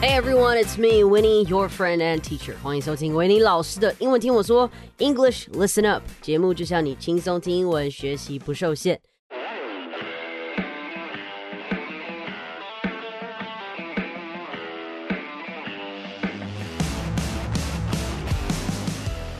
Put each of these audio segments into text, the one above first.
Hey everyone, it's me, Winnie, your friend and teacher. 欢迎收听维尼老师的英文听我说 English Listen Up 节目，就像你轻松听英文，学习不受限。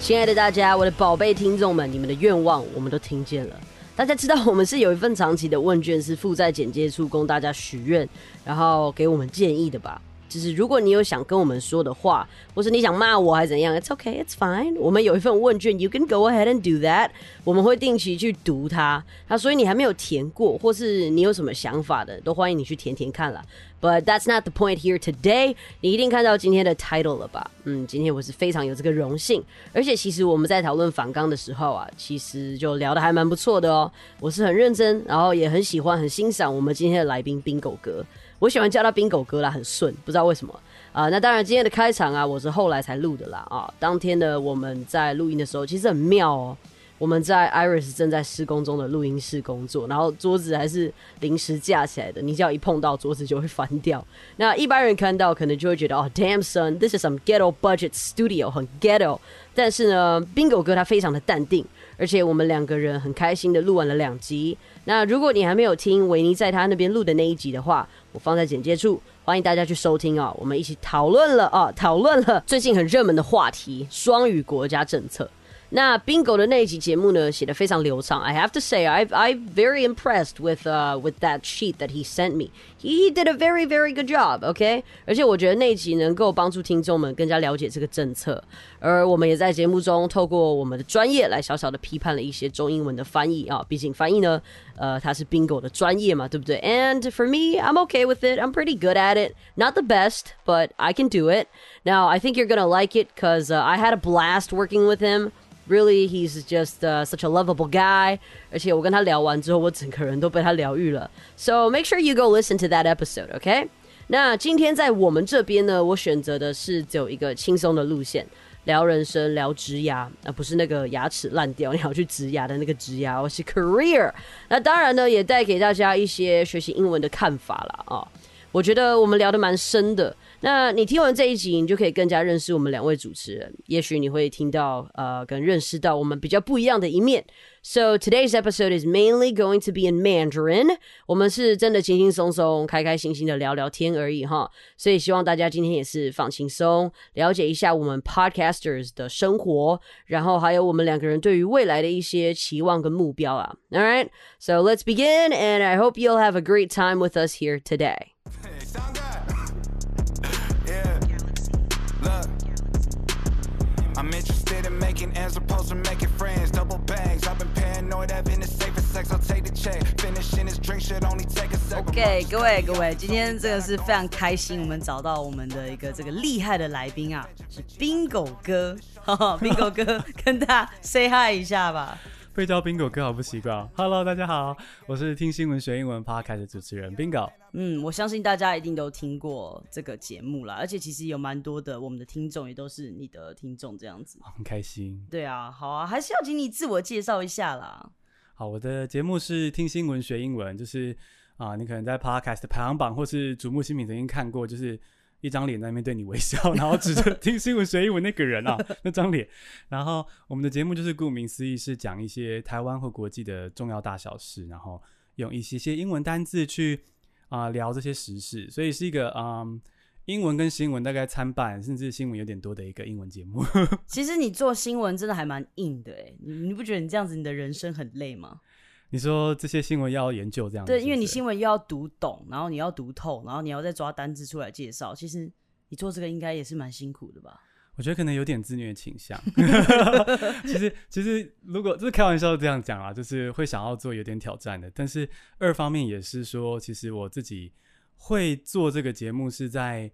亲爱的大家，我的宝贝听众们，你们的愿望我们都听见了。大家知道我们是有一份长期的问卷，是附在简介处供大家许愿，然后给我们建议的吧？就是如果你有想跟我们说的话，或是你想骂我还是怎样，It's okay, it's fine。我们有一份问卷，You can go ahead and do that。我们会定期去读它。那所以你还没有填过，或是你有什么想法的，都欢迎你去填填看了。But that's not the point here today。你一定看到今天的 title 了吧？嗯，今天我是非常有这个荣幸。而且其实我们在讨论反纲的时候啊，其实就聊得还蛮不错的哦。我是很认真，然后也很喜欢、很欣赏我们今天的来宾冰狗哥。我喜欢叫他冰狗哥啦，很顺，不知道为什么啊。那当然，今天的开场啊，我是后来才录的啦啊。当天的我们在录音的时候，其实很妙哦。我们在 Iris 正在施工中的录音室工作，然后桌子还是临时架起来的，你只要一碰到桌子就会翻掉。那一般人看到可能就会觉得哦，Damn son，this is some ghetto budget studio，很 ghetto。但是呢，冰狗哥他非常的淡定，而且我们两个人很开心的录完了两集。那如果你还没有听维尼在他那边录的那一集的话，我放在简介处，欢迎大家去收听哦！我们一起讨论了啊，讨论了最近很热门的话题——双语国家政策。那 Bingo 的那一集节目呢，写的非常流畅。I have to say, I I'm very impressed with uh with that sheet that he sent me. He did a very very good job. OK，而且我觉得那一集能够帮助听众们更加了解这个政策。而我们也在节目中透过我们的专业来小小的批判了一些中英文的翻译啊。毕竟翻译呢，呃，它是 Bingo 的专业嘛，对不对？And for me, I'm okay with it. I'm pretty good at it. Not the best, but I can do it. Now, I think you're gonna like it because uh, I had a blast working with him. Really, he's just such a lovable guy. 而且我跟他聊完之后，我整个人都被他疗愈了。So make sure you go listen to that episode, okay? 那今天在我们这边呢，我选择的是走一个轻松的路线，聊人生，聊植牙，而不是那个牙齿烂掉你要去植牙的那个植牙，我是 career。那当然呢，也带给大家一些学习英文的看法了啊。我觉得我们聊得蛮深的。那你听完这一集，你就可以更加认识我们两位主持人。也许你会听到呃，跟认识到我们比较不一样的一面。So today's episode is mainly going to be in Mandarin。我们是真的轻轻松松、开开心心的聊聊天而已哈。所以希望大家今天也是放轻松，了解一下我们 podcasters 的生活，然后还有我们两个人对于未来的一些期望跟目标啊。All right, so let's begin, and I hope you'll have a great time with us here today. I'm interested in making ends opposed to making friends. Double bags, I've been paranoid, having the safest sex. I'll take the check. Finishing this drink should only take a second. OK，各位各位，今天这个是非常开心，我们找到我们的一个这个厉害的来宾啊，是冰狗哥。冰狗哥，跟他 say hi 一下吧。 被叫 Bingo 哥好不习惯。Hello，大家好，我是听新闻学英文 Podcast 的主持人 Bingo。嗯，我相信大家一定都听过这个节目啦，而且其实有蛮多的我们的听众也都是你的听众，这样子很开心。对啊，好啊，还是要请你自我介绍一下啦。好，我的节目是听新闻学英文，就是啊，你可能在 Podcast 排行榜或是瞩目新品曾经看过，就是。一张脸在那边对你微笑，然后指着听新闻学英文那个人啊，那张脸。然后我们的节目就是顾名思义，是讲一些台湾或国际的重要大小事，然后用一些些英文单字去啊聊这些时事，所以是一个嗯英文跟新闻大概参半，甚至新闻有点多的一个英文节目。其实你做新闻真的还蛮硬的哎，你你不觉得你这样子你的人生很累吗？你说这些新闻要研究这样对，因为你新闻又要读懂，然后你要读透，然后你要再抓单字出来介绍。其实你做这个应该也是蛮辛苦的吧？我觉得可能有点自虐倾向。其实，其实如果就是开玩笑这样讲啊，就是会想要做有点挑战的。但是二方面也是说，其实我自己会做这个节目是在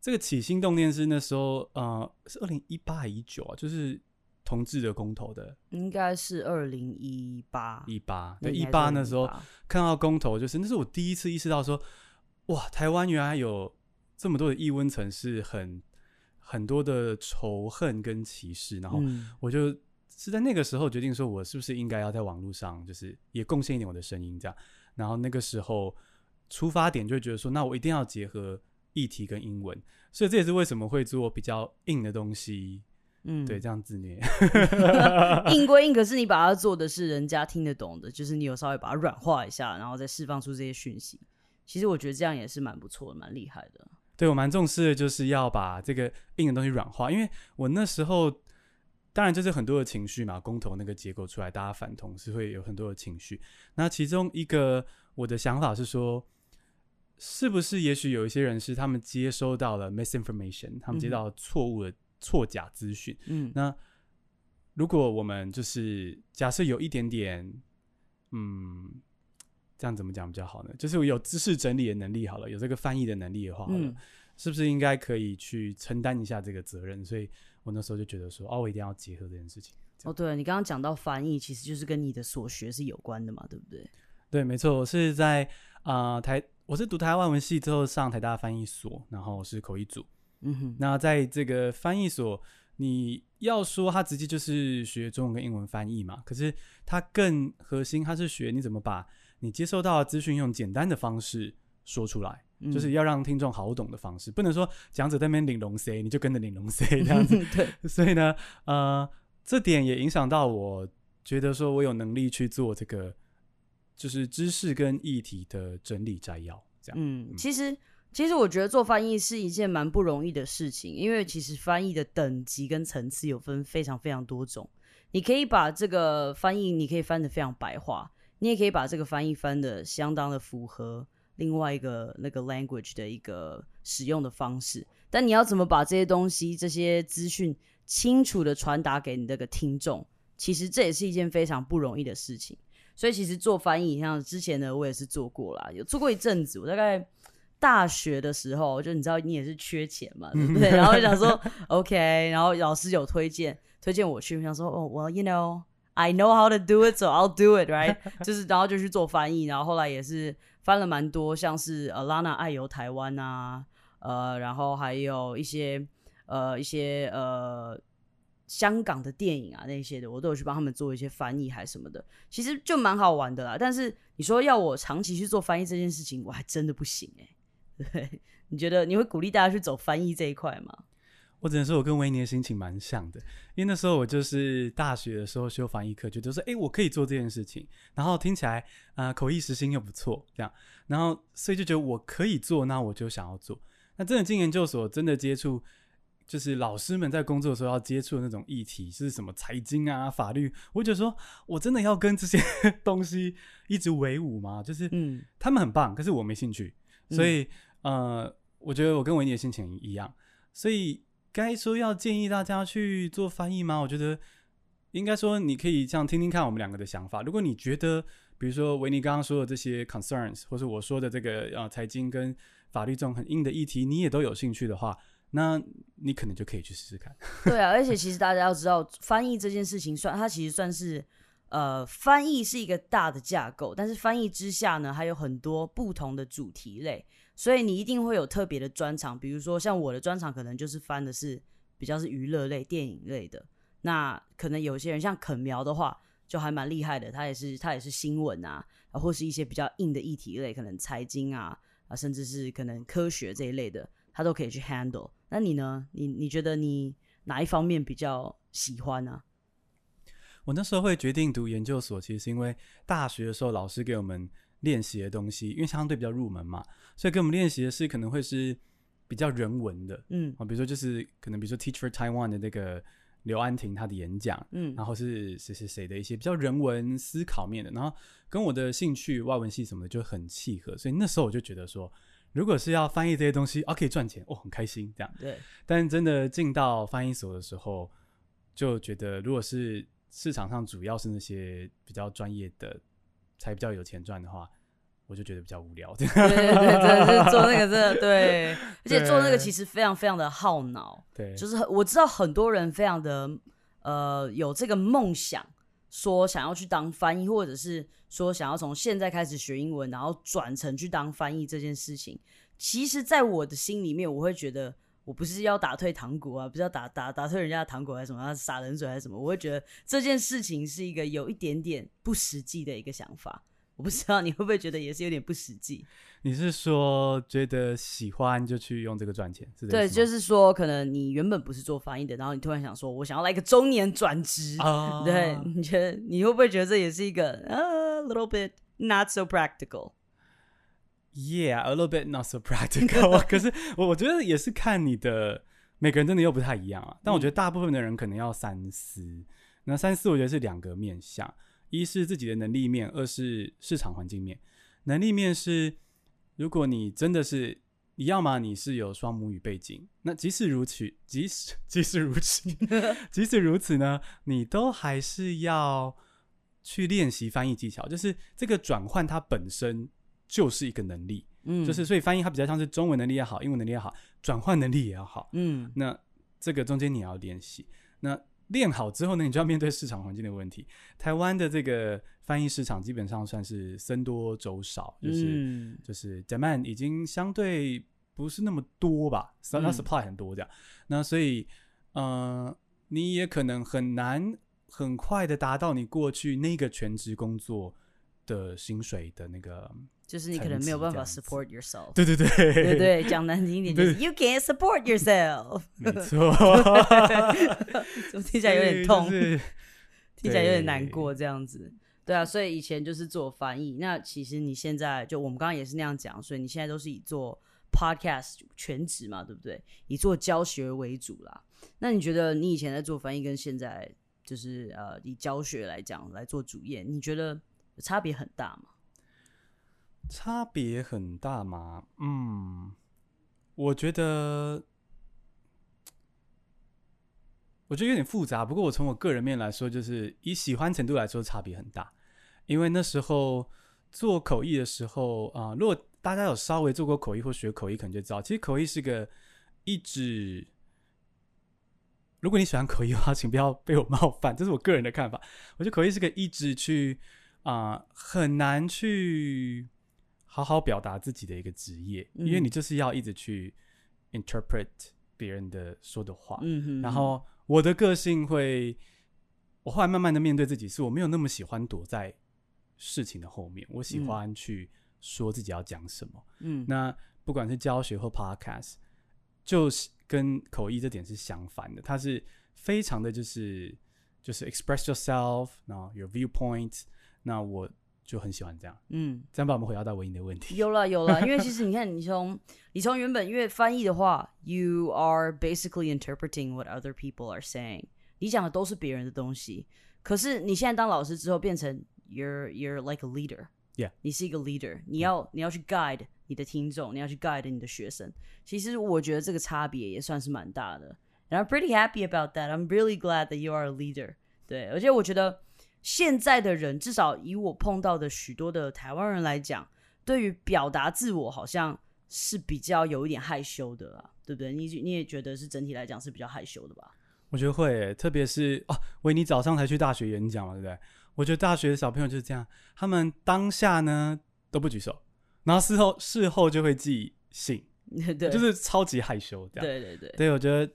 这个起心动念是那时候呃是二零一八一九啊，就是。同志的公投的，应该是二零一八。一八。对一八那时候看到公投，就是那是我第一次意识到说，哇，台湾原来有这么多的异温层，是很很多的仇恨跟歧视，然后我就是在那个时候决定说，我是不是应该要在网络上，就是也贡献一点我的声音，这样。然后那个时候出发点就觉得说，那我一定要结合议题跟英文，所以这也是为什么会做比较硬的东西。嗯，对，这样自虐。硬归硬，可是你把它做的是人家听得懂的，就是你有稍微把它软化一下，然后再释放出这些讯息。其实我觉得这样也是蛮不错的，蛮厉害的。对我蛮重视的，就是要把这个硬的东西软化，因为我那时候当然就是很多的情绪嘛，公投那个结果出来，大家反同是会有很多的情绪。那其中一个我的想法是说，是不是也许有一些人是他们接收到了 misinformation，他们接到错误的错假资讯。嗯，那如果我们就是假设有一点点，嗯，这样怎么讲比较好呢？就是有知识整理的能力好了，有这个翻译的能力的话，好了，嗯是不是应该可以去承担一下这个责任？所以我那时候就觉得说，哦，我一定要结合这件事情。哦，对，你刚刚讲到翻译，其实就是跟你的所学是有关的嘛，对不对？对，没错，我是在啊、呃台，我是读台湾文系之后上台大翻译所，然后是口译组。嗯哼，那在这个翻译所，你要说他直接就是学中文跟英文翻译嘛，可是他更核心，他是学你怎么把你接收到的资讯用简单的方式说出来，嗯就是要让听众好懂的方式，不能说讲者在那边领龙 C，你就跟着领龙 C 这样子。对，所以呢，呃，这点也影响到我觉得说我有能力去做这个，就是知识跟议题的整理摘要，这样。嗯，其实其实我觉得做翻译是一件蛮不容易的事情，因为其实翻译的等级跟层次有分非常非常多种。你可以把这个翻译，你可以翻得非常白话，你也可以把这个翻译翻得相当的符合另外一个那个 language 的一个使用的方式。但你要怎么把这些东西、这些资讯清楚的传达给你那个听众，其实这也是一件非常不容易的事情。所以其实做翻译，像之前呢，我也是做过啦，有做过一阵子。我大概大学的时候，就你知道你也是缺钱嘛，对不对？然后就想说 OK，然后老师有推荐推荐我去，我想说哦，Well you know I know how to do it, so I'll do it, right？就是然后就去做翻译，然后后来也是翻了蛮多，像是呃拉娜爱游台湾啊，呃，然后还有一些呃一些呃香港的电影啊那些的，我都有去帮他们做一些翻译还什么的，其实就蛮好玩的啦。但是你说要我长期去做翻译这件事情，我还真的不行哎、对，你觉得你会鼓励大家去走翻译这一块吗？我只能说，我跟维尼的心情蛮像的，因为那时候我就是大学的时候修翻译课，觉得说，哎、我可以做这件事情，然后听起来啊、呃口译实心又不错，这样，然后所以就觉得我可以做，那我就想要做。那真的进研究所，真的接触，就是老师们在工作的时候要接触的那种议题，是什么财经啊、法律，我就觉得说我真的要跟这些 东西一直为伍吗？就是嗯他们很棒，可是我没兴趣，所以、呃，我觉得我跟维尼的心情一样，所以该说要建议大家去做翻译吗？我觉得应该说你可以这样听听看我们两个的想法。如果你觉得，比如说维尼刚刚说的这些 concerns，或是我说的这个呃财经跟法律这种很硬的议题，你也都有兴趣的话，那你可能就可以去试试看。对啊，而且其实大家要知道，翻译这件事情算它其实算是呃，翻译是一个大的架构，但是翻译之下呢，还有很多不同的主题类，所以你一定会有特别的专长。比如说像我的专长，可能就是翻的是比较是娱乐类、电影类的。那可能有些人像肯苗的话，就还蛮厉害的，他也是他也是新闻啊，或是一些比较硬的议题类，可能财经啊啊，甚至是可能科学这一类的，他都可以去 handle。那你呢？你你觉得你哪一方面比较喜欢呢、我那时候会决定读研究所，其实是因为大学的时候老师给我们练习的东西，因为相对比较入门嘛，所以跟我们练习的是可能会是比较人文的嗯。啊，比如说就是可能比如说 Teach for Taiwan 的那个刘安婷她的演讲，嗯。然后是谁谁谁的一些比较人文思考面的，然后跟我的兴趣外文系什么的就很契合，所以那时候我就觉得说，如果是要翻译这些东西，啊可以赚钱，哦很开心这样。对，但真的进到翻译所的时候，就觉得如果是市场上主要是那些比较专业的，才比较有钱赚的话，我就觉得比较无聊。对对对，真的是做那个真的对，而且做那个其实非常非常的耗脑，对，就是我知道很多人非常的呃有这个梦想，说想要去当翻译，或者是说想要从现在开始学英文，然后转成去当翻译这件事情，其实，在我的心里面，我会觉得。我不是要打退堂鼓啊，不是要打打打退人家的糖果还是什么，要洒冷水还是什么，我会觉得这件事情是一个有一点点不实际的一个想法。我不知道你会不会觉得也是有点不实际。你是说觉得喜欢就去用这个赚钱？对，就是说，可能你原本不是做翻译的，然后你突然想说，我想要来一个中年转职，啊，对，你觉得你会不会觉得这也是一个呃 little bit not so practical？Yeah, a little bit not so practical。可是我我觉得也是看你的每个人真的又不太一样啊。但我觉得大部分的人可能要三思。那三思我觉得是两个面向，一是自己的能力面，二是市场环境面。能力面是如果你真的是你要么你是有双母语背景，那即使如此，即使即使如此，即使如此呢，你都还是要去练习翻译技巧。就是这个转换它本身就是一个能力，嗯，就是所以翻译它比较像是中文能力也好，英文能力也好，转换能力也要好。嗯那这个中间你要练习。那练好之后呢，你就要面对市场环境的问题。台湾的这个翻译市场基本上算是僧多粥少，就是、嗯就是 demand 已经相对不是那么多吧，supply 很多这样。那所以呃，你也可能很难很快的达到你过去那个全职工作的薪水的那个。就是你可能没有办法 support yourself。对对对对对，讲难听一点就是 you can't support yourself，没错，怎么听起来有点痛？就是听起来有点难过，这样子。对啊，所以以前就是做翻译，那其实你现在就我们刚刚也是那样讲，所以你现在都是以做 podcast 全职嘛，对不对？以做教学为主啦。那你觉得你以前在做翻译跟现在就是呃以教学来讲来做主业，你觉得差别很大吗？差别很大吗？嗯，我觉得，我觉得有点复杂。不过我从我个人面来说，就是以喜欢程度来说，差别很大。因为那时候做口译的时候啊、如果大家有稍微做过口译或学口译，可能就知道，其实口译是个一直。如果你喜欢口译的话，请不要被我冒犯，这是我个人的看法。我觉得口译是个一直去啊、很难去好好表达自己的一个职业，因为嗯你就是要一直去 interpret 别人的说的话。嗯哼，然后我的个性会，我后来慢慢的面对自己，是我没有那么喜欢躲在事情的后面，我喜嗯欢去说自己要讲什么。嗯那不管是教学或 podcast，就是跟口译这点是相反的，它是非常的就是就是 express yourself，然后 your viewpoint，那我就很喜欢这样。嗯。这样把我们回答到唯一的问题。有了有了，因为其实你看，你从你从原本因为翻译的话，you are basically interpreting what other people are saying，你讲的都是别人的东西。可是你现在当老师之后，变成 you're you're like a leader，Yeah 你是一个 leader，你要你要去 guide 你的听众，你要去 guide 你的学生。其实我觉得这个差别也算是蛮大的。And I'm pretty happy about that. I'm really glad that you are a leader. 对，而且我觉得现在的人，至少以我碰到的许多的台湾人来讲，对于表达自我好像是比较有一点害羞的啦，对不对？你你也觉得是整体来讲是比较害羞的吧？我觉得会耶，特别是哦，维尼早上才去大学演讲嘛，对不对？我觉得大学的小朋友就是这样，他们当下呢都不举手，然后事后事后就会寄信，对，就是超级害羞这样。对对对，对，我觉得，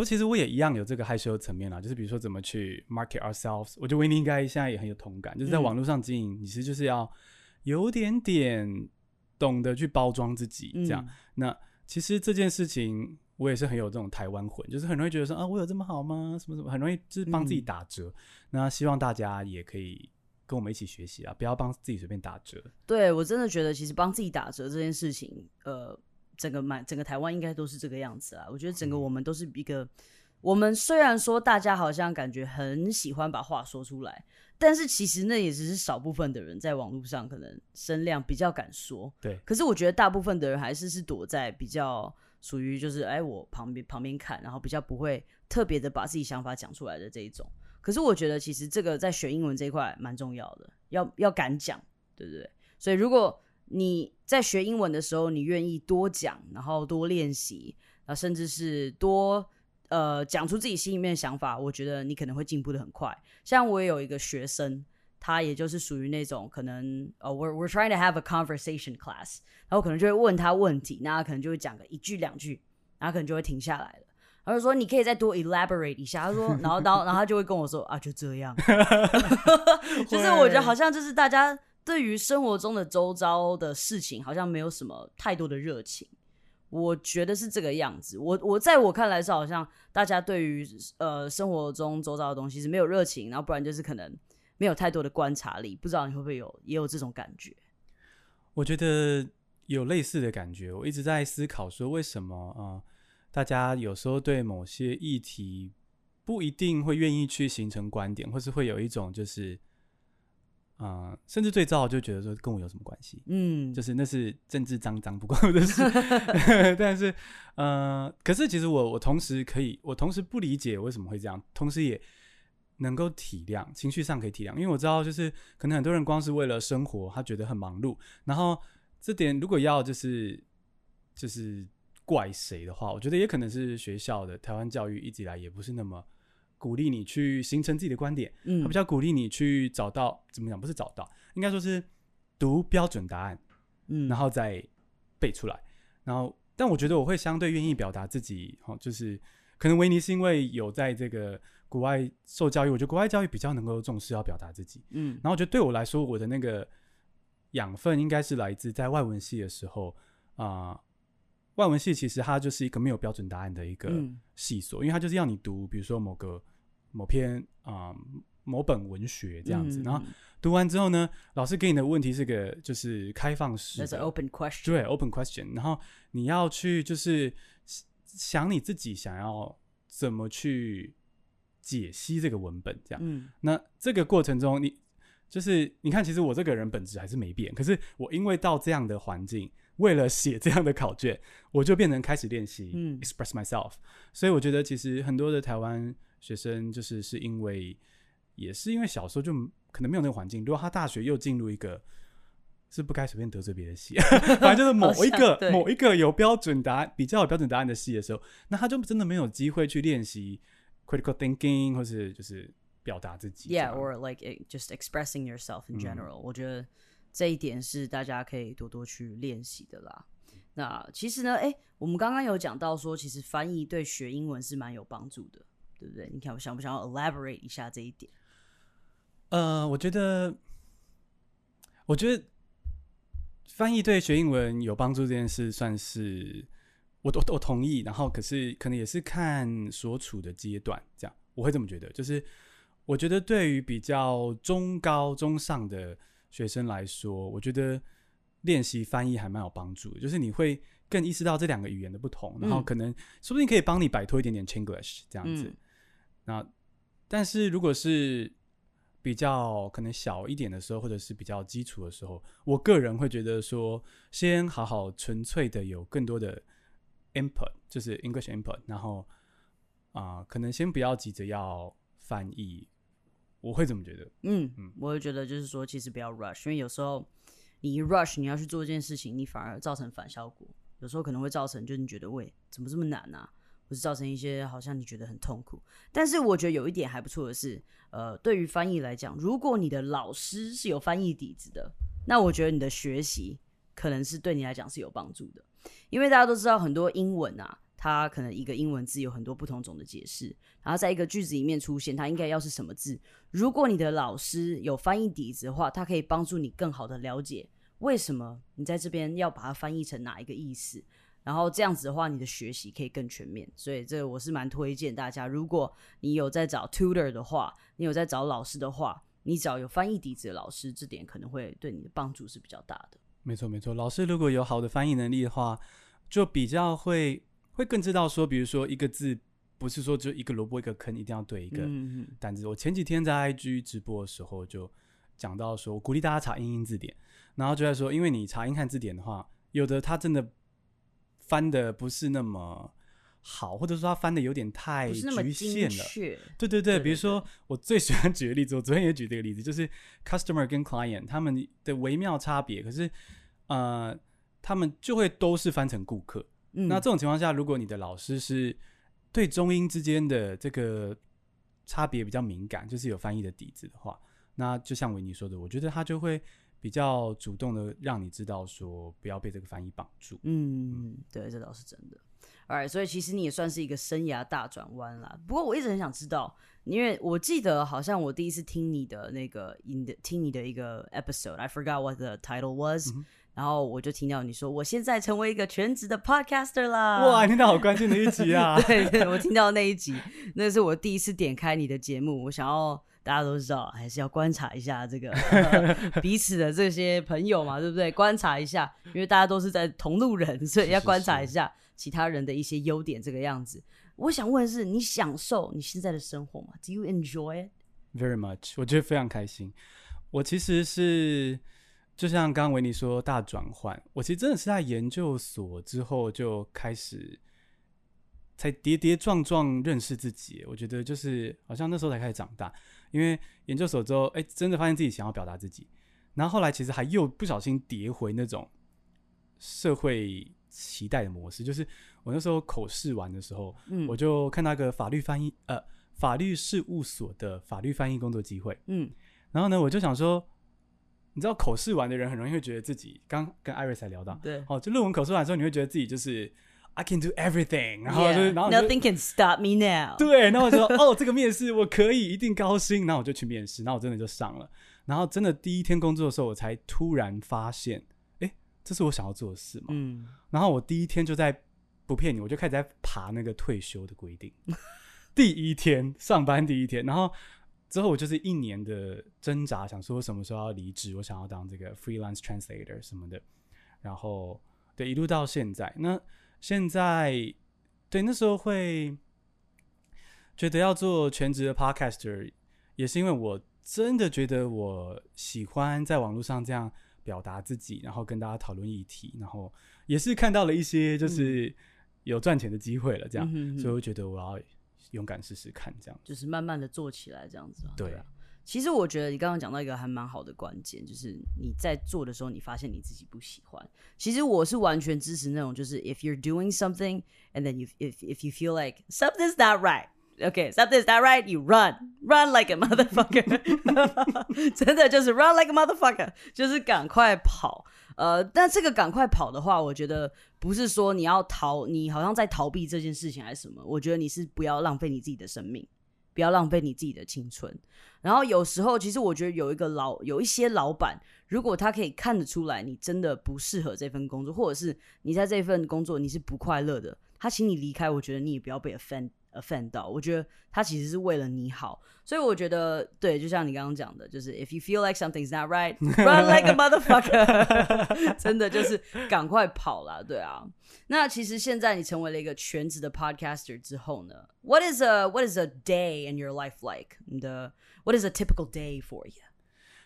不过其实我也一样有这个害羞的层面啦，就是比如说怎么去 market ourselves，我觉得维尼应该现在也很有同感，就是在嗯网络上经营，你其实就是要有点点懂得去包装自己，这样。嗯那其实这件事情，我也是很有这种台湾魂，就是很容易觉得说啊，我有这么好吗？什么什么，很容易就是帮自己嗯打折。那希望大家也可以跟我们一起学习啊，不要帮自己随便打折。对我真的觉得，其实帮自己打折这件事情，呃，整个满整个台湾应该都是这个样子啊。我觉得整个我们都是一个，我们虽然说大家好像感觉很喜欢把话说出来，但是其实那也只是少部分的人在网络上可能声量比较敢说。对可是我觉得大部分的人还是是躲在比较属于就是哎我旁边旁边看，然后比较不会特别的把自己想法讲出来的这一种。可是我觉得其实这个在学英文这一块蛮重要的，要要敢讲，对不对？所以如果你在学英文的时候，你愿意多讲，然后多练习，啊，甚至是多呃讲出自己心里面的想法，我觉得你可能会进步的很快。像我也有一个学生，他也就是属于那种可能呃，we're we're trying to have a conversation class，然后可能就会问他问题，那他可能就会讲个一句两句，然后可能就会停下来了。然后就说你可以再多 elaborate 一下，他说，然后然后然后他就会跟我说啊，就这样，就是我觉得好像就是大家对于生活中的周遭的事情，好像没有什么太多的热情。我觉得是这个样子。我我在我看来是好像大家对于呃生活中周遭的东西是没有热情，然后不然就是可能没有太多的观察力。不知道你会不会有也有这种感觉？我觉得有类似的感觉。我一直在思考说，为什么啊、大家有时候对某些议题不一定会愿意去形成观点，或是会有一种就是，啊、甚至最糟就觉得说跟我有什么关系？嗯，就是那是政治脏脏不关我的事，但是，呃，可是其实我我同时可以，我同时不理解为什么会这样，同时也能够体谅，情绪上可以体谅，因为我知道就是可能很多人光是为了生活，他觉得很忙碌，然后这点如果要就是就是怪谁的话，我觉得也可能是学校的台湾教育一直以来也不是那么鼓励你去形成自己的观点，嗯他比较鼓励你去找到怎么讲，不是找到，应该说是读标准答案。嗯，然后再背出来。然后，但我觉得我会相对愿意表达自己，哦，就是可能维尼是因为有在这个国外受教育，我觉得国外教育比较能够重视要表达自己。嗯然后，我觉得对我来说，我的那个养分应该是来自在外文系的时候啊、外文系其实它就是一个没有标准答案的一个嗯系所，因为它就是要你读，比如说某个某篇啊、某本文学这样子，嗯然后读完之后呢，老师给你的问题是个就是开放式 That's 的 an open question。对，open question，然后你要去就是想你自己想要怎么去解析这个文本，这样。嗯那这个过程中，你就是你看，其实我这个人本质还是没变，可是我因为到这样的环境，为了写这样的考卷，我就变成开始练习嗯 express myself。所以我觉得其实很多的台湾学生就是是因为也是因为小时候就可能没有那个环境，如果他大学又进入一个。是不该随便得罪别的系，反正就是某一个某一个有标准答案、比较有标准答案的系的时候，那他就真的没有机会去练习 critical thinking，或是就是表达自己 Yeah，or like it- just expressing yourself in 嗯 general、我觉得这一点是大家可以多多去练习的啦。那其实呢，哎、我们刚刚有讲到说，其实翻译对学英文是蛮有帮助的，对不对？你看，我想不想要 elaborate 一下这一点？呃，我觉得，我觉得翻译对学英文有帮助这件事，算是我我我同意。然后，可是可能也是看所处的阶段，这样我会这么觉得。就是我觉得对于比较中高中上的学生来说，我觉得练习翻译还蛮有帮助的。就是你会更意识到这两个语言的不同，然后嗯可能说不定可以帮你摆脱一点点 Chinglish 这样子。嗯那但是如果是比较可能小一点的时候，或者是比较基础的时候，我个人会觉得说，先好好纯粹的有更多的 input，就是 English input，然后啊、可能先不要急着要翻译，我会怎么觉得。嗯嗯我会觉得就是说，其实不要 rush，因为有时候你一 rush，你要去做一件事情，你反而造成反效果。有时候可能会造成，就是你觉得喂，怎么这么难啊？或是造成一些好像你觉得很痛苦。但是我觉得有一点还不错的是，呃，对于翻译来讲，如果你的老师是有翻译底子的，那我觉得你的学习可能是对你来讲是有帮助的，因为大家都知道很多英文啊，它可能一个英文字有很多不同种的解释，然后在一个句子里面出现，它应该要是什么字。如果你的老师有翻译底子的话，他可以帮助你更好的了解为什么你在这边要把它翻译成哪一个意思。然后这样子的话，你的学习可以更全面，所以这个我是蛮推荐大家。如果你有在找 tutor 的话，你有在找老师的话，你找有翻译底子的老师，这点可能会对你的帮助是比较大的。没错，没错。老师如果有好的翻译能力的话，就比较会会更知道说，比如说一个字不是说就一个萝卜一个坑，一定要对一个嗯嗯单字。我前几天在 IG 直播的时候就讲到说，我鼓励大家查英英字典，然后就在说，因为你查英汉字典的话，有的它真的翻的不是那么好，或者说他翻的有点太局限了。确。对对对，对对比如说我最喜欢举的例子，我昨天也举这个例子，就是 customer 跟 client 他们的微妙差别，可是呃，他们就会都是翻成顾客。嗯，那这种情况下，如果你的老师是对中英之间的这个差别比较敏感，就是有翻译的底子的话，那就像维尼说的，我觉得他就会比较主动的让你知道说，不要被这个翻译绑住。嗯，对，这倒是真的。，Alright，所以其实你也算是一个生涯大转弯啦。不过我一直很想知道，因为我记得好像我第一次听你的那个你的听你的一个 episode，I forgot what the title was，、然后我就听到你说我现在成为一个全职的 podcaster 啦。哇，听到好关键的一集啊！对对，我听到那一集，那是我第一次点开你的节目，我想要。大家都知道，还是要观察一下这个、呃 彼此的这些朋友嘛，对不对？观察一下，因为大家都是在同路人，所以要观察一下其他人的一些优点，这个样子。我想问的是，你享受你现在的生活吗？Do you enjoy it？Very much，我觉得非常开心。我其实是就像刚刚维尼说大转换，我其实真的是在研究所之后就开始，才跌跌撞撞认识自己。我觉得就是好像那时候才开始长大，因为研究所之后，哎、真的发现自己想要表达自己。然后后来其实还又不小心跌回那种社会期待的模式，就是我那时候口试完的时候，嗯。我就看到一个法律翻译呃法律事务所的法律翻译工作机会，嗯。然后呢，我就想说，你知道口试完的人很容易会觉得自己，刚跟艾瑞才聊到，对。哦，就论文口试完之后，你会觉得自己就是 I can do everything，然后就、Yeah，然后就 nothing can stop me now。对，然后我就说哦，这个面试我可以，一定高薪，然后我就去面试，然后我真的就上了，然后真的第一天工作的时候，我才突然发现，哎，这是我想要做的事嘛，嗯，然后我第一天就在不骗你，我就开始在爬那个退休的规定。第一天上班第一天，然后之后我就是一年的挣扎，想说什么时候要离职，我想要当这个 freelance translator 什么的。然后对，一路到现在。那现在对那时候会觉得要做全职的 podcaster，也是因为我真的觉得我喜欢在网络上这样表达自己，然后跟大家讨论议题，然后也是看到了一些就是有赚钱的机会了，这样，所以我觉得我要勇敢试试看，这样。就是慢慢的做起来这样子啊。对啊。其实我觉得你刚刚讲到一个还蛮好的关键，就是你在做的时候，你发现你自己不喜欢。其实我是完全支持那种，就是 if you're doing something and then you if if you feel like something's not right。Okay, something's not right. You run, run like a motherfucker. 真的就是 run like a motherfucker，就是赶快跑。呃，但这个赶快跑的话，我觉得不是说你要逃，你好像在逃避这件事情还是什么。我觉得你是不要浪费你自己的生命，不要浪费你自己的青春。然后有时候，其实我觉得有一个老有一些老板，如果他可以看得出来你真的不适合这份工作，或者是你在这份工作你是不快乐的，他请你离开，我觉得你也不要被 offend offend 到。我觉得他其实是为了你好，所以我觉得对，就像你刚刚讲的，就是 if you feel like something's not right, run like a motherfucker，真的就是赶快跑啦，对啊。那其实现在你成为了一个全职的 podcaster 之后呢，What is a What is a day in your life like？你的 What is a typical day for you？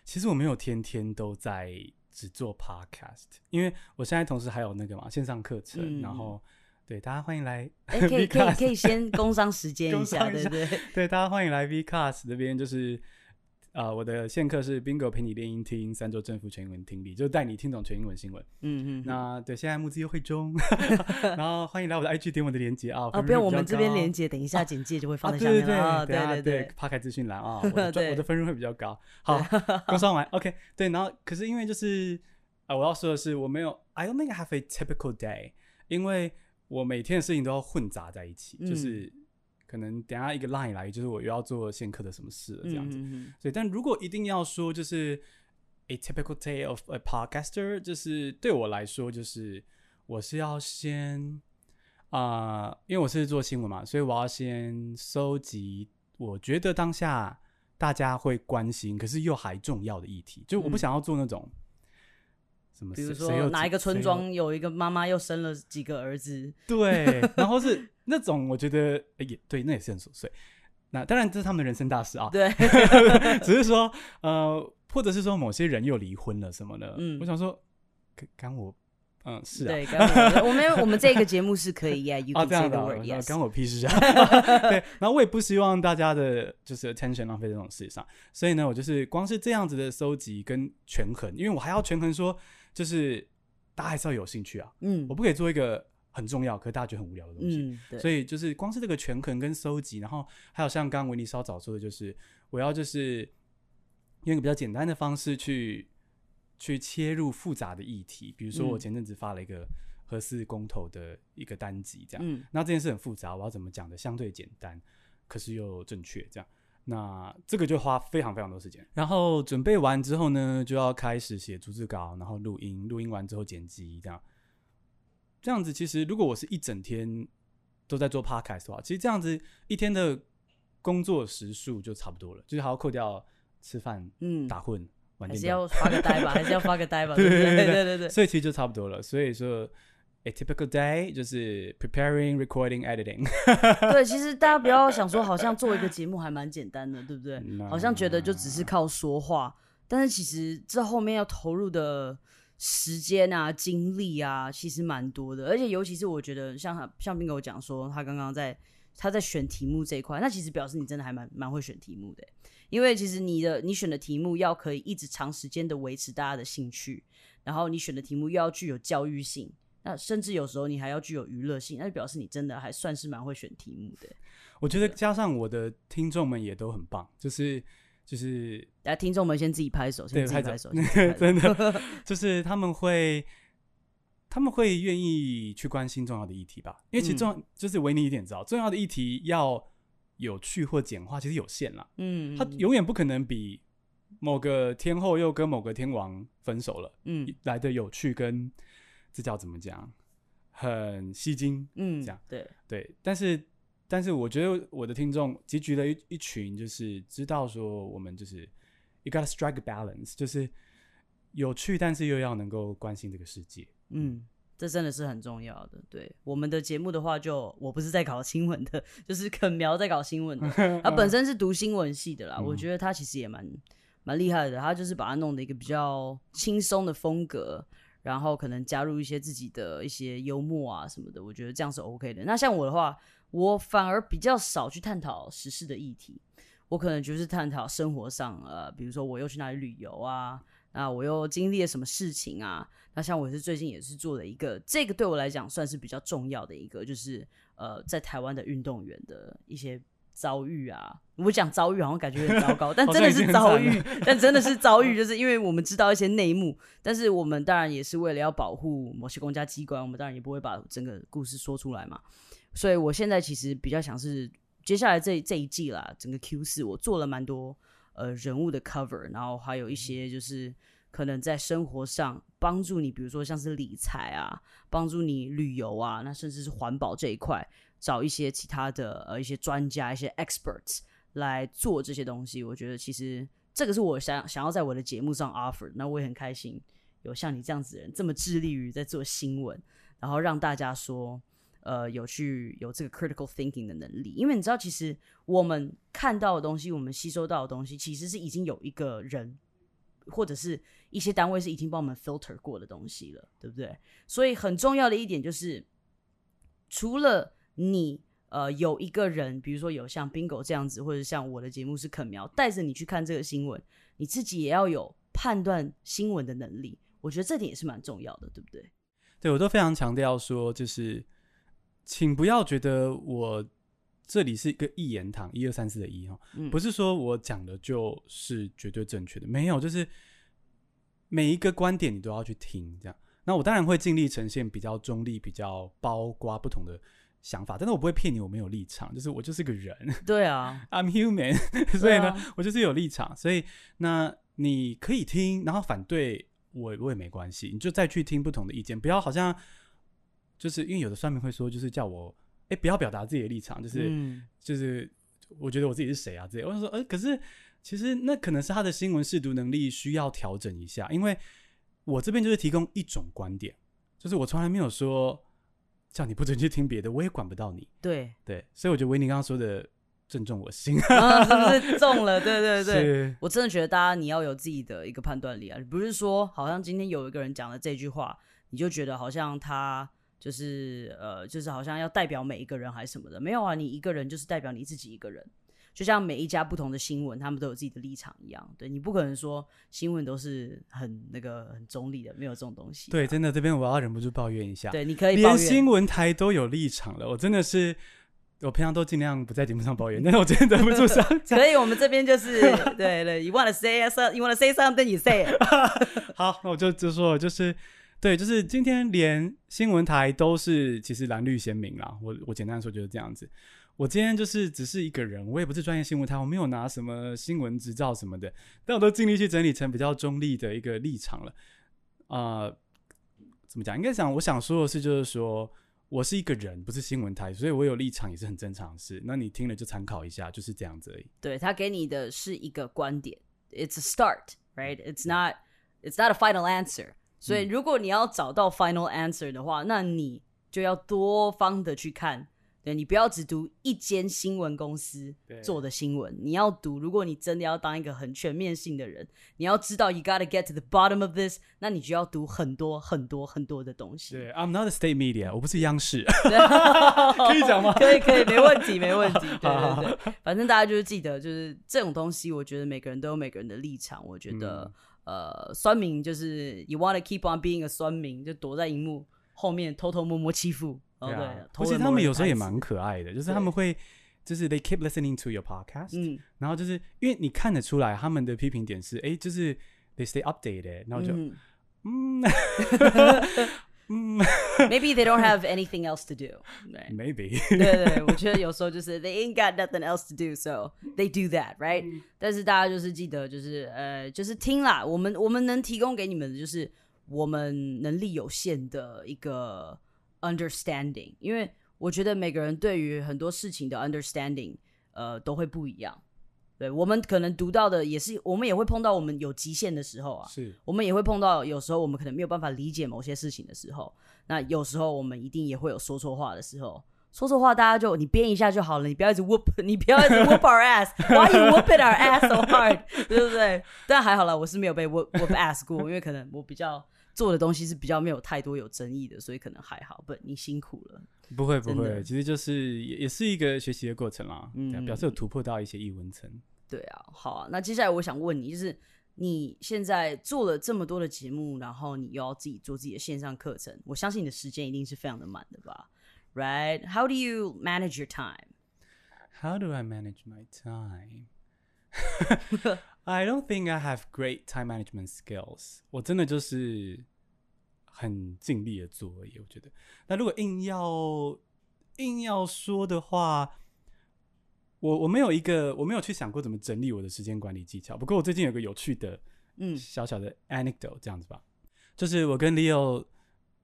其实我没有天天都在只做 podcast，因为我现在同时还有那个嘛线上课程，嗯然后对大家欢迎来哎、可以 可以可以先工商时间一工下，对不对？对，大家欢迎来 Vcast 这边，就是呃，我的线课是 Bingo 陪你练英听三周政府全英文听力，就带你听懂全英文新闻。嗯嗯。那对，现在募资优惠中，然后欢迎来我的 IG 点我的链接啊，啊，不用，我们这边连接接，等一下简介就会啊，放在对对对，下面了啊。等下对对，趴开资讯栏啊，我的我的分润会比较高。好，工商完 OK，对，然后可是因为就是啊、我要说的是，我没有，I don't think I have a typical day，因为我每天的事情都要混杂在一起，嗯就是可能等下一个 line 来，就是我又要做线课的什么事了这样子。所以，但如果一定要说，就是 a typical day of a podcaster，就是对我来说，就是我是要先啊、因为我是做新闻嘛，所以我要先收集我觉得当下大家会关心，可是又还重要的议题。就我不嗯想要做那种、什么比如说哪一个村庄有一个妈妈又生了几个儿子，对，然后是那种我觉得呃也对，那也是很琐碎。那当然这是他们的人生大事啊，对，只是说呃，或者是说某些人又离婚了什么的，嗯我想说，干干我，嗯，是啊，对，干我我们我们这个节目是可以，Yeah，you 啊 can 这 say 样 the 的那 yes。干我屁事啊！对，然后我也不希望大家的就是 attention 浪费在这种事上，所以呢，我就是光是这样子的收集跟权衡，因为我还要权衡说，就是大家还是要有兴趣啊，嗯我不可以做一个很重要可是大家觉得很无聊的东西，嗯，对，所以就是光是这个权衡跟收集，然后还有像刚刚维尼稍早说的，就是我要就是用一个比较简单的方式去去切入复杂的议题，比如说我嗯前阵子发了一个、合适公投的一个单集这样。嗯那这件事很复杂，我要怎么讲的相对简单，可是又正确这样。那这个就花非常非常多时间，然后准备完之后呢，就要开始写逐字稿，然后录音，录音完之后剪辑，这样。这样子其实如果我是一整天都在做 podcast 的话，其实这样子一天的工作时数就差不多了，就是还要扣掉吃饭、嗯，打混、玩还电动，是要发个呆吧，还是要发个呆吧，对对不对对对对对对。所以其实就差不多了。所以说，a typical day 就是 preparing, recording, editing。对，其实大家不要想说，好像做一个节目还蛮简单的，对不对？嗯好像觉得就只是靠说话，但是其实这后面要投入的时间啊、精力啊，其实蛮多的。而且尤其是我觉得像他像斌哥讲说，他刚刚在他在选题目这一块，那其实表示你真的还蛮蛮会选题目的。因为其实你的你选的题目要可以一直长时间的维持大家的兴趣，然后你选的题目又要具有教育性，那甚至有时候你还要具有娱乐性，那就表示你真的还算是蛮会选题目的。我觉得加上我的听众们也都很棒，就是就是来，听众们先自己拍手，先自己拍手，真的就是他们会他们会愿意去关心重要的议题吧，因为其实重要、就是维尼一点知道，重要的议题要有趣或简化，其实有限啦，嗯，它永远不可能比某个天后又跟某个天王分手了嗯来的有趣跟这叫怎么讲，很吸睛。嗯这样对，对，但是但是我觉得我的听众集聚了一一群，就是知道说我们就是 you gotta strike a balance，就是有趣，但是又要能够关心这个世界。嗯，这真的是很重要的。对我们的节目的话就，我不是在搞新闻的，就是肯苗在搞新闻的。他本身是读新闻系的啦，我觉得他其实也蛮蛮厉害的。他就是把它弄的一个比较轻松的风格。然后可能加入一些自己的一些幽默啊什么的，我觉得这样是 OK 的。那像我的话，我反而比较少去探讨时事的议题，我可能就是探讨生活上，呃，比如说我又去哪里旅游啊，那我又经历了什么事情啊？那像我是最近也是做了一个，这个对我来讲算是比较重要的一个，就是呃，在台湾的运动员的一些遭遇啊。我讲遭遇好像感觉很糟糕，但真的是遭遇，但真的是遭遇，就是因为我们知道一些内幕，但是我们当然也是为了要保护某些公家机关，我们当然也不会把整个故事说出来嘛。所以我现在其实比较想是接下来这这一季啦，整个 Q 四我做了蛮多呃人物的 cover，然后还有一些就是可能在生活上帮助你，比如说像是理财啊，帮助你旅游啊，那甚至是环保这一块，找一些其他的呃一些专家、一些 experts 来做这些东西。我觉得其实这个是我想想要在我的节目上 offer，那我也很开心有像你这样子的人这么致力于在做新闻，然后让大家说。呃，有去有这个 critical thinking 的能力，因为你知道，其实我们看到的东西，我们吸收到的东西，其实是已经有一个人或者是一些单位是已经帮我们 filter 过的东西了，对不对？所以很重要的一点就是，除了你呃有一个人，比如说有像 Bingo 这样子，或者像我的节目是肯苗，带着你去看这个新闻，你自己也要有判断新闻的能力。我觉得这点也是蛮重要的，对不对？对我都非常强调说，就是请不要觉得我这里是一个一言堂，一二三四的一哦，嗯。不是说我讲的就是绝对正确的，没有，就是每一个观点你都要去听，这样。那我当然会尽力呈现比较中立、比较包括不同的想法，但是我不会骗你，我没有立场，就是我就是个人。对啊，，I'm human，所以呢，啊。我就是有立场，所以那你可以听，然后反对我我也没关系，你就再去听不同的意见，不要好像就是因为有的算命会说，就是叫我哎、不要表达自己的立场，就是、嗯。就是我觉得我自己是谁啊之类，我就说哎、可是其实那可能是他的新闻视读能力需要调整一下，因为我这边就是提供一种观点，就是我从来没有说叫你不准去听别的，我也管不到你，对，对，所以我觉得维尼刚刚说的正中我心，啊，是不是中了？对对对，我真的觉得大家你要有自己的一个判断力啊，不是说好像今天有一个人讲了这句话，你就觉得好像他就是呃，就是好像要代表每一个人还是什么的，没有啊，你一个人就是代表你自己一个人。就像每一家不同的新闻，他们都有自己的立场一样，对你不可能说新闻都是很那个很中立的，没有这种东西啊、对，真的这边我要忍不住抱怨一下，对，你可以连新闻台都有立场了，我真的是，我平常都尽量不在节目上抱怨，但是我真的忍不住想 讲。所以我们这边就是对对，you wanna say some, you wanna say something, you say it。好，那我就就说，就是对，就是今天连新闻台都是其实蓝绿鲜明啦。我我简单说就是这样子。我今天就是只是一个人，我也不是专业新闻台，我没有拿什么新闻执照什么的，但我都尽力去整理成比较中立的一个立场了。啊、怎么讲？应该讲，我想说的是，就是说我是一个人，不是新闻台，所以我有立场也是很正常的事。那你听了就参考一下，就是这样子而已。对他给你的是一个观点，it's a start, right? It's not, it's not a final answer. 所以如果你要找到 final answer 的话，那你就要多方的去看。对你不要只读一间新闻公司做的新闻，你要读。如果你真的要当一个很全面性的人，你要知道 you gotta get to the bottom of this，那你就要读很多很多很多的东西。对，I'm not a state media，我不是央视，可以讲吗？可以可以，没问题没问题。对好对对，反正大家就是记得，就是这种东西，我觉得每个人都有每个人的立场。我觉得，呃，酸民就是 you wanna keep on being a 酸民，就躲在荧幕后面偷偷摸摸欺负。哦，对而且他们有时候也蛮可爱的，就是他们会，就是 they keep listening to your podcast，、嗯。然后就是因为你看得出来他们的批评点是，哎，就是 they stay updated，然后就嗯 ，maybe they don't have anything else to do 对。 ，maybe，对对对，我觉得有时候就是 they ain't got nothing else to do, so they do that, right？、但是大家就是记得，就是呃，就是听啦。我们我们能提供给你们的就是我们能力有限的一个 understanding，因为我觉得每个人对于很多事情的 understanding，呃，都会不一样。 对我们可能读到的也是，我们也会碰到我们有极限的时候啊。是我们也会碰到，有时候我们可能没有办法理解某些事情的时候，那有时候我们一定也会有说错话的时候。说错话，大家就你编一下就好了，你不要一直 whoop，你不要一直 whoop our ass，why you whooping our ass so hard，对不对？但还好啦，我是没有被 whoop whoop ass 过，因为可能我比较做的东西是比较没有太多有争议的，所以可能还好。不，你辛苦了。不会不会，其实就是也也是一个学习的过程啦，嗯表示有突破到一些译文层。对啊，好啊。那接下来我想问你，就是你现在做了这么多的节目，然后你又要自己做自己的线上课程，我相信你的时间一定是非常的满的吧？Right? How do you manage your time? How do I manage my time? I don't think I have great time management skills. 我真的就是很尽力的做而已。我觉得，那如果硬要硬要说的话，我我没有一个我没有去想过怎么整理我的时间管理技巧。不过我最近有个有趣的嗯小小的 anecdote 这样子吧，就是我跟 Leo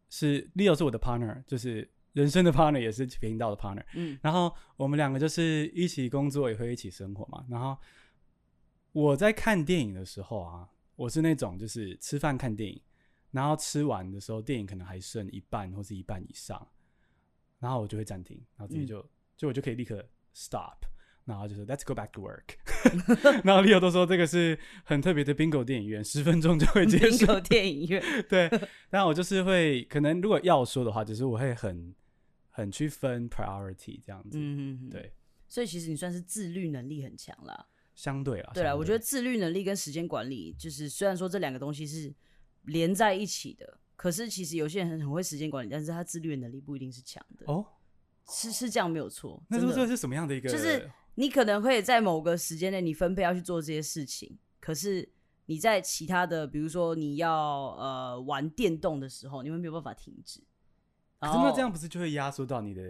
是 Leo 是我的 partner，就是人生的 partner，也是频道的 partner。嗯然后我们两个就是一起工作，也会一起生活嘛。然后我在看电影的时候啊，我是那种就是吃饭看电影，然后吃完的时候，电影可能还剩一半或是一半以上，然后我就会暂停，然后自己就、就我就可以立刻 stop。然后就是 Let's go back to work，然后 Leo 都说这个是很特别的 bingo 电影院，十分钟就会结束。，bingo 电影院。对，但我就是会，可能如果要说的话，就是我会很很去分 priority 这样子。嗯嗯，嗯。对，所以其实你算是自律能力很强啦。相对啊，对啊，我觉得自律能力跟时间管理，就是虽然说这两个东西是连在一起的，可是其实有些人很很会时间管理，但是他自律的能力不一定是强的。哦，是是这样没有错。那这是什么样的一个？就是你可能会在某个时间内你分配要去做这些事情，可是你在其他的，比如说你要呃玩电动的时候，你会没有办法停止。可是那这样不是就会压缩到你的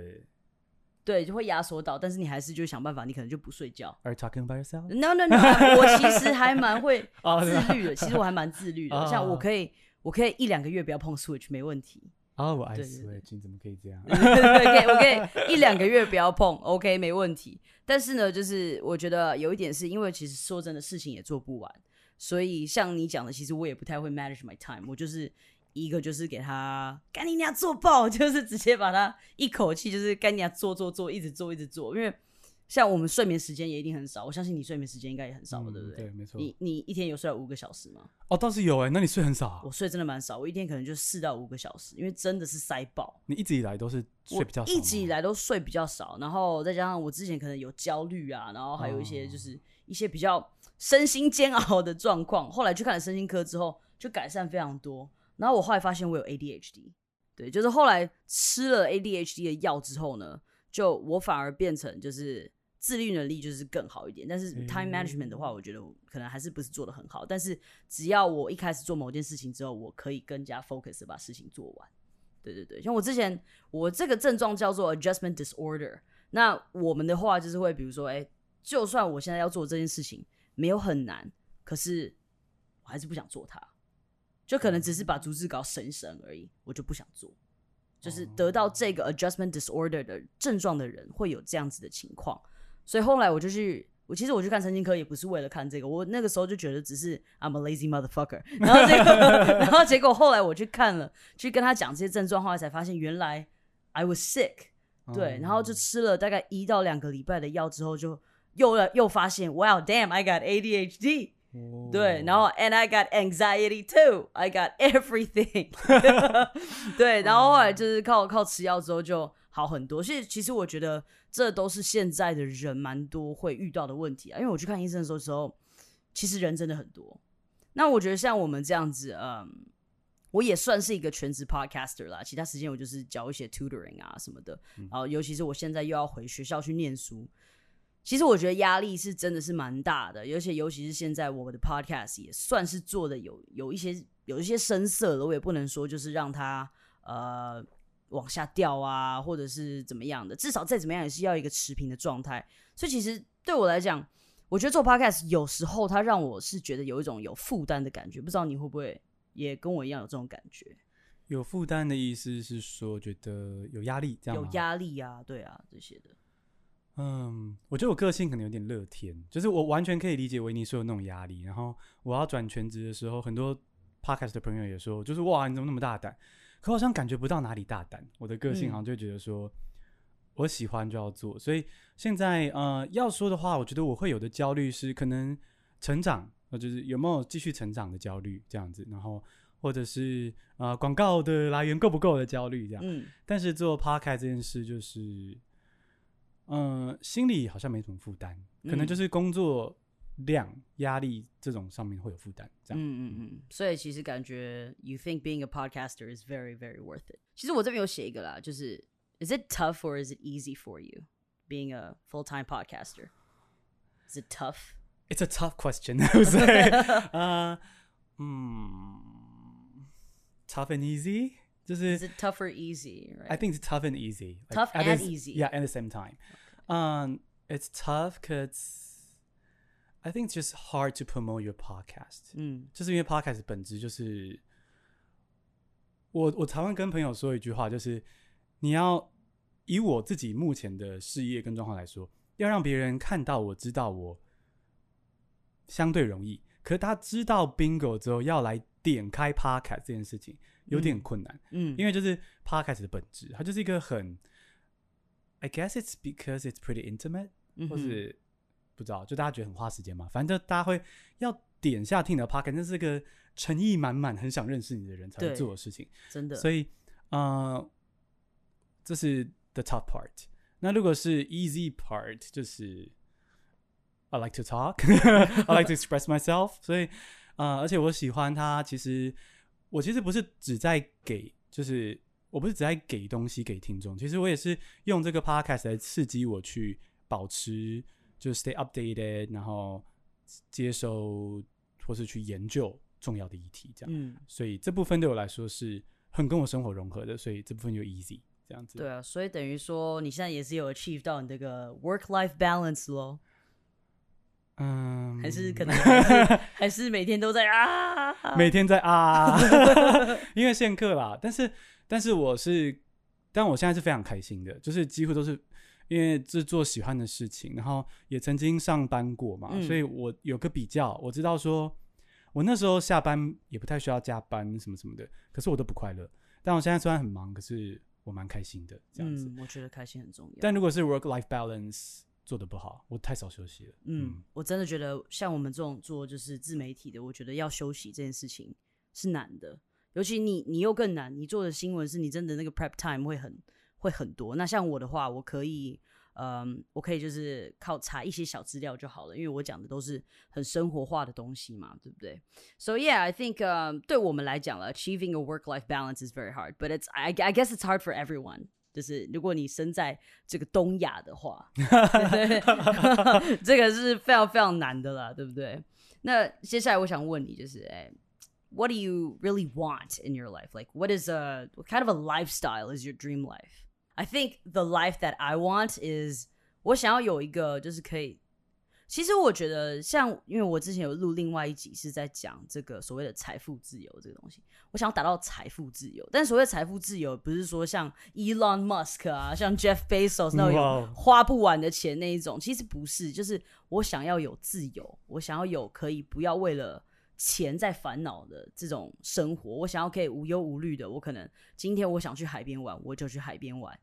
对就会压缩到，但是你还是就想办法，你可能就不睡觉。？Are you talking about yourself？No no no，我其实还蛮会自律的，其实我还蛮自律的。哦像我可以，我可以一两个月不要碰 Switch 没问题。啊，我爱 Switch，你怎么可以这样？对，对对，我可以一两个月不要碰，OK，没问题。但是呢，就是我觉得有一点是因为其实说真的，事情也做不完，所以像你讲的，其实我也不太会 manage my time。我就是一个就是给他干你娘做爆，就是直接把他一口气就是干你娘做做做，一直做一直做。因为像我们睡眠时间也一定很少，我相信你睡眠时间应该也很少吧，嗯对不对？对没错你你一天有睡到五个小时吗？哦，倒是有哎，那你睡很少啊我？睡真的蛮少，我一天可能就四到五个小时，因为真的是塞爆。你一直以来都是睡比较少，一直以来都睡比较少，然后再加上我之前可能有焦虑啊，然后还有一些就是一些比较身心煎熬的状况。后来去看了身心科之后，就改善非常多。然后我后来发现我有 ADHD，对，就是后来吃了 ADHD 的药之后呢，就我反而变成就是自律能力就是更好一点。但是 time 嗯 management 的话，我觉得我可能还是不是做的很好。但是只要我一开始做某件事情之后，我可以更加 focus 把事情做完。对对对，像我之前我这个症状叫做 adjustment disorder。那我们的话就是会，比如说，哎、就算我现在要做这件事情没有很难，可是我还是不想做它，就可能只是把逐字稿省省而已，我就不想做。就是得到这个 adjustment disorder 的症状的人会有这样子的情况，所以后来我就去，我其实我去看神经科也不是为了看这个，我那个时候就觉得只是 I'm a lazy motherfucker，然后结果然后结果后来我去看了，去跟他讲这些症状，后来才发现原来 I was sick，对，然后就吃了大概一到两个礼拜的药之后，就又又发现，Wow damn I got ADHD，哦对，然后 and I got anxiety too, I got everything，对，然后后来就是靠靠吃药之后就好很多。其实其实我觉得这都是现在的人蛮多会遇到的问题啊，因为我去看医生的时候时候，其实人真的很多。那我觉得像我们这样子，嗯，我也算是一个全职 podcaster 啦，其他时间我就是教一些 tutoring 啊什么的，然后尤其是我现在又要回学校去念书。其实我觉得压力是真的是蛮大的，而且尤其是现在我们的 podcast 也算是做的有有一些有一些生涩了，我也不能说就是让它呃往下掉啊，或者是怎么样的，至少再怎么样也是要一个持平的状态。所以其实对我来讲，我觉得做 podcast 有时候它让我是觉得有一种有负担的感觉，不知道你会不会也跟我一样有这种感觉？有负担的意思是说觉得有压力，这样有？压力啊，对啊，这些的。嗯，我觉得我个性可能有点乐天，就是我完全可以理解维尼说的那种压力。然后我要转全职的时候，很多 podcast 的朋友也说，就是哇，你怎么那么大胆？可好像感觉不到哪里大胆。我的个性嗯好像就会觉得说，我喜欢就要做。所以现在呃要说的话，我觉得我会有的焦虑是可能成长，呃，就是有没有继续成长的焦虑这样子，然后或者是呃广告的来源够不够的焦虑这样。嗯但是做 podcast 这件事，就是，嗯、心里好像没什么负担，可能嗯就是工作量、压力这种上面会有负担，这样。嗯嗯嗯，所以其实感觉 you think being a podcaster is very very worth it。其实我这边有写一个啦，就是 is it tough or is it easy for you being a full time podcaster? Is it tough? It's a tough question, I would say. 呃，嗯，tough and easy，就是 Is it tough or easy? Right? I think it's tough and easy. Like, Tough at and the s- easy. Yeah, at the same time. Um, it's tough because I think it's just hard to promote your podcast. 嗯就是因为 podcast 本质就是，我我常常跟朋友说一句话，就是你要以我自己目前的事业跟状况来说，要让别人看到我知道我相对容易，可是他知道 bingo 之后要来 点开 podcast 这件事情有点嗯困难，嗯因为就是 podcast 的本质，它就是一个很，I guess it's because it's pretty intimate，嗯或是不知道，就大家觉得很花时间嘛。反正就大家会要点下听你的 e t 那是个诚意满满、很想认识你的人才会做的事情。真的，所以，呃，这是 the top part。那如果是 easy part，就是 I like to talk, I like to express myself。所以，呃，而且我喜欢他。其实，我其实不是只在给，就是我不是只在给东西给听众。其实我也是用这个 podcast 来刺激我去保持，就是 stay updated，然后接收或是去研究重要的议题，这样。嗯，所以这部分对我来说是很跟我生活融合的，所以这部分就 easy 这样子。对啊，所以等于说你现在也是有 achieve 到你这个 work life balance 咯，嗯，还是可能还是还是每天都在啊，每天在啊，因为限课啦。但是，但是我是，但我现在是非常开心的，就是几乎都是因为是做喜欢的事情，然后也曾经上班过嘛，嗯所以我有个比较，我知道说，我那时候下班也不太需要加班什么什么的，可是我都不快乐。但我现在虽然很忙，可是我蛮开心的这样子。嗯，我觉得开心很重要。但如果是 work life balance 做的不好，我太少休息了。嗯，我真的觉得像我们这种做就是自媒体的，我觉得要休息这件事情是难的，尤其你你又更难，你做的新闻是你真的那个 prep time 会很会很多。那像我的话，我可以。嗯，我可以就是靠查一些小资料就好了，因为我讲的都是很生活化的东西嘛，对不对？So yeah, I think、um, 对我们来讲了，achieving a work-life balance is very hard, but it's I, I guess it's hard for everyone. 就是如果你身在这个东亚的话，这个是非常非常难的啦，对不对？那接下来我想问你，就是哎。what do you really want in your life? Like, what is a what kind of a lifestyle is your dream life? I think the life that I want is 我想要有一个就是可以。 其实我觉得，像因为我之前有录另外一集是在讲这个所谓的财富自由这个东西，我想要达到财富自由。但所谓财富自由，不是说像 Elon Musk 啊，像 Jeff Bezos 那种花不完的钱那一种，其实不是。就是我想要有自由，我想要有可以不要为了钱在烦恼的这种生活，我想要可以无忧无虑的。我可能今天我想去海边玩，我就去海边玩。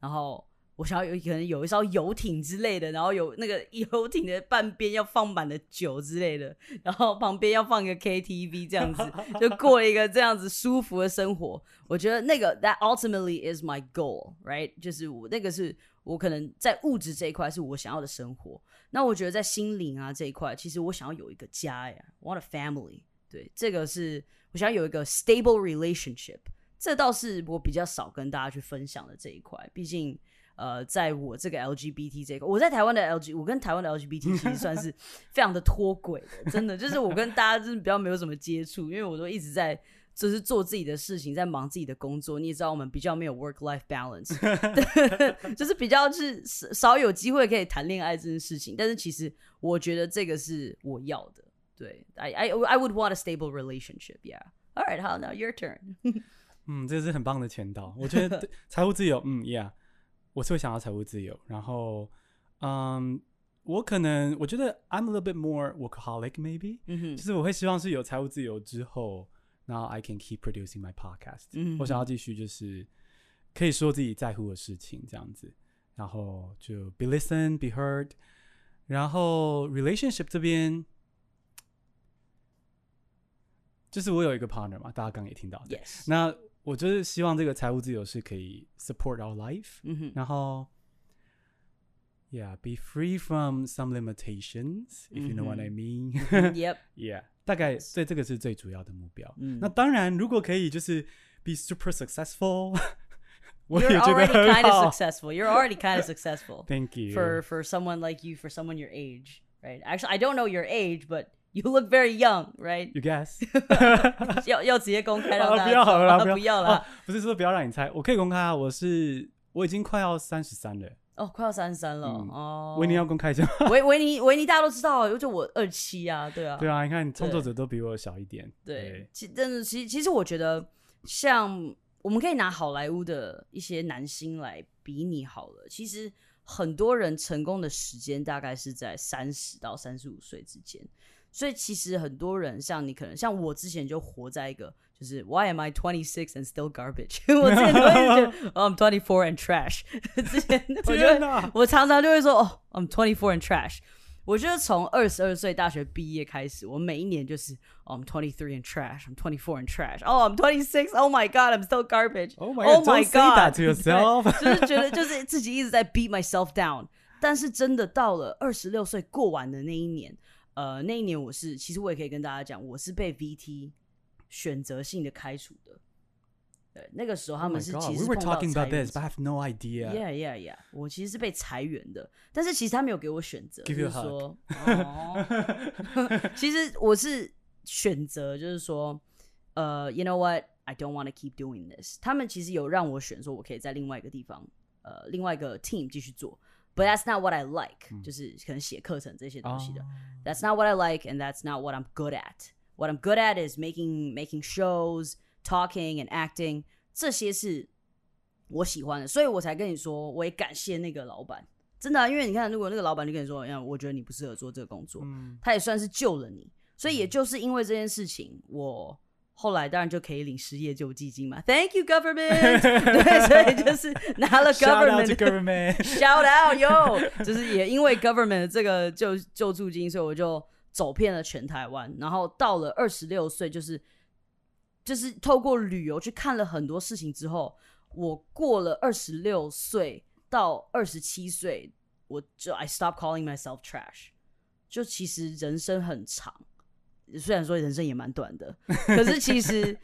然后我想要有可能有一艘游艇之类的，然后有那个 游艇的半边要放满了酒之类的，然后旁边要放一个 KTV 这样子，就过一个这样子舒服的生活。我觉得那个 that ultimately is my goal，right？就是我那个是我可能在物质这一块是我想要的生活。那我觉得在心灵啊这一块，其实我想要有一个家呀，want a family。对，这个是我想要有一个 stable relationship。这倒是我比较少跟大家去分享的这一块。毕竟，呃，在我这个 LGBT 这个，我在台湾的 LG，我跟台湾的 LGBT 其实算是 非常的脱轨的，真的，就是我跟大家就是比较没有什么接触，因为我都一直在。就是做自己的事情，在忙自己的工作。你也知道，我们比较没有 work life balance，就是比较是少有机会可以谈恋爱这件事情。但是其实我觉得这个是我要的。对，I I I would want a stable relationship. Yeah. All right, now your turn. 嗯，这是很棒的签到。我觉得 财务自由，嗯，Yeah，我是会想要财务自由。然后，嗯，我可能我觉得 I'm a little bit more workaholic, maybe。嗯哼，就是我会希望是有财务自由之后。然后 I can keep producing my podcast。我想要继续就是可以说自己在乎的事情这样子，然后就 be listen, be heard。然后 relationship 这边，就是我有一个 partner 嘛，大家刚刚也听到。Yes。那我就是希望这个财务自由是可以 support our life。嗯哼。然后，yeah, be free from some limitations, if you know what I mean. Yep. Yeah. 大概对这个是最主要的目标。嗯，那当然，如果可以就是 be super successful，我也觉得很好。You're already kind of successful. You're already kind of successful. Thank you. For for someone like you, for someone your age, right? Actually, I don't know your age, but you look very young, right? You guess？要要直接公开让大家 不要好了，不要了。不是说不要让你猜，我可以公开啊。我是我已经快要三十三了。哦，快要三十三了哦。维尼要公开一下。维维尼维尼大家都知道，就我二七啊，对啊。对啊，你看创作者都比我小一点。对，其但是其其实我觉得，像我们可以拿好莱坞的一些男星来比拟好了。其实很多人成功的时间大概是在三十到三十五岁之间，所以其实很多人像你可能像我之前就活在一个。就是 Why am I twenty six and still garbage？我之前都会觉得 I'm twenty four and trash。之前我觉得我常常就会说哦，I'm twenty four and trash。我觉得从二十二岁大学毕业开始，我每一年就是哦，I'm twenty three and trash，I'm twenty four and trash。哦，I'm twenty six，Oh my God，I'm still garbage。Oh my God，Oh my God，就是觉得就是自己一直在 beat myself down。但是真的到了二十六岁过完的那一年， 呃，那一年我是其实我也可以跟大家讲，我是被 VT。选择性的开除的，对，那个时候他们是其实 we were talking about this，I have no idea。Yeah, yeah, yeah。我其实是被裁员的，但是其实他没有给我选择，就是说，其实我是选择，就是说，呃，You know what? I don't want to keep doing this。他们其实有让我选，说我可以在另外一个地方，呃，另外一个 team 继续做 ，But that's not what I like。就是可能写课程这些东西的，That's not what I like, and that's not what I'm good at。What I'm good at is making making shows, talking and acting，这些是我喜欢的，所以我才跟你说，我也感谢那个老板，真的，因为你看，如果那个老板就跟你说，呀，我觉得你不适合做这个工作，嗯，他也算是救了你，所以也就是因为这件事情，我 后来当然就可以领失业救济金嘛，Thank you government，对，所以就是拿了 government，shout out yo，就是也因为 government 这个救救助金，所以我就。走遍了全台湾，然后到了二十六岁，就是就是透过旅游去看了很多事情之后，我过了二十六岁到二十七岁，我就 I stop calling myself trash。就其实人生很长，虽然说人生也蛮短的，可是其实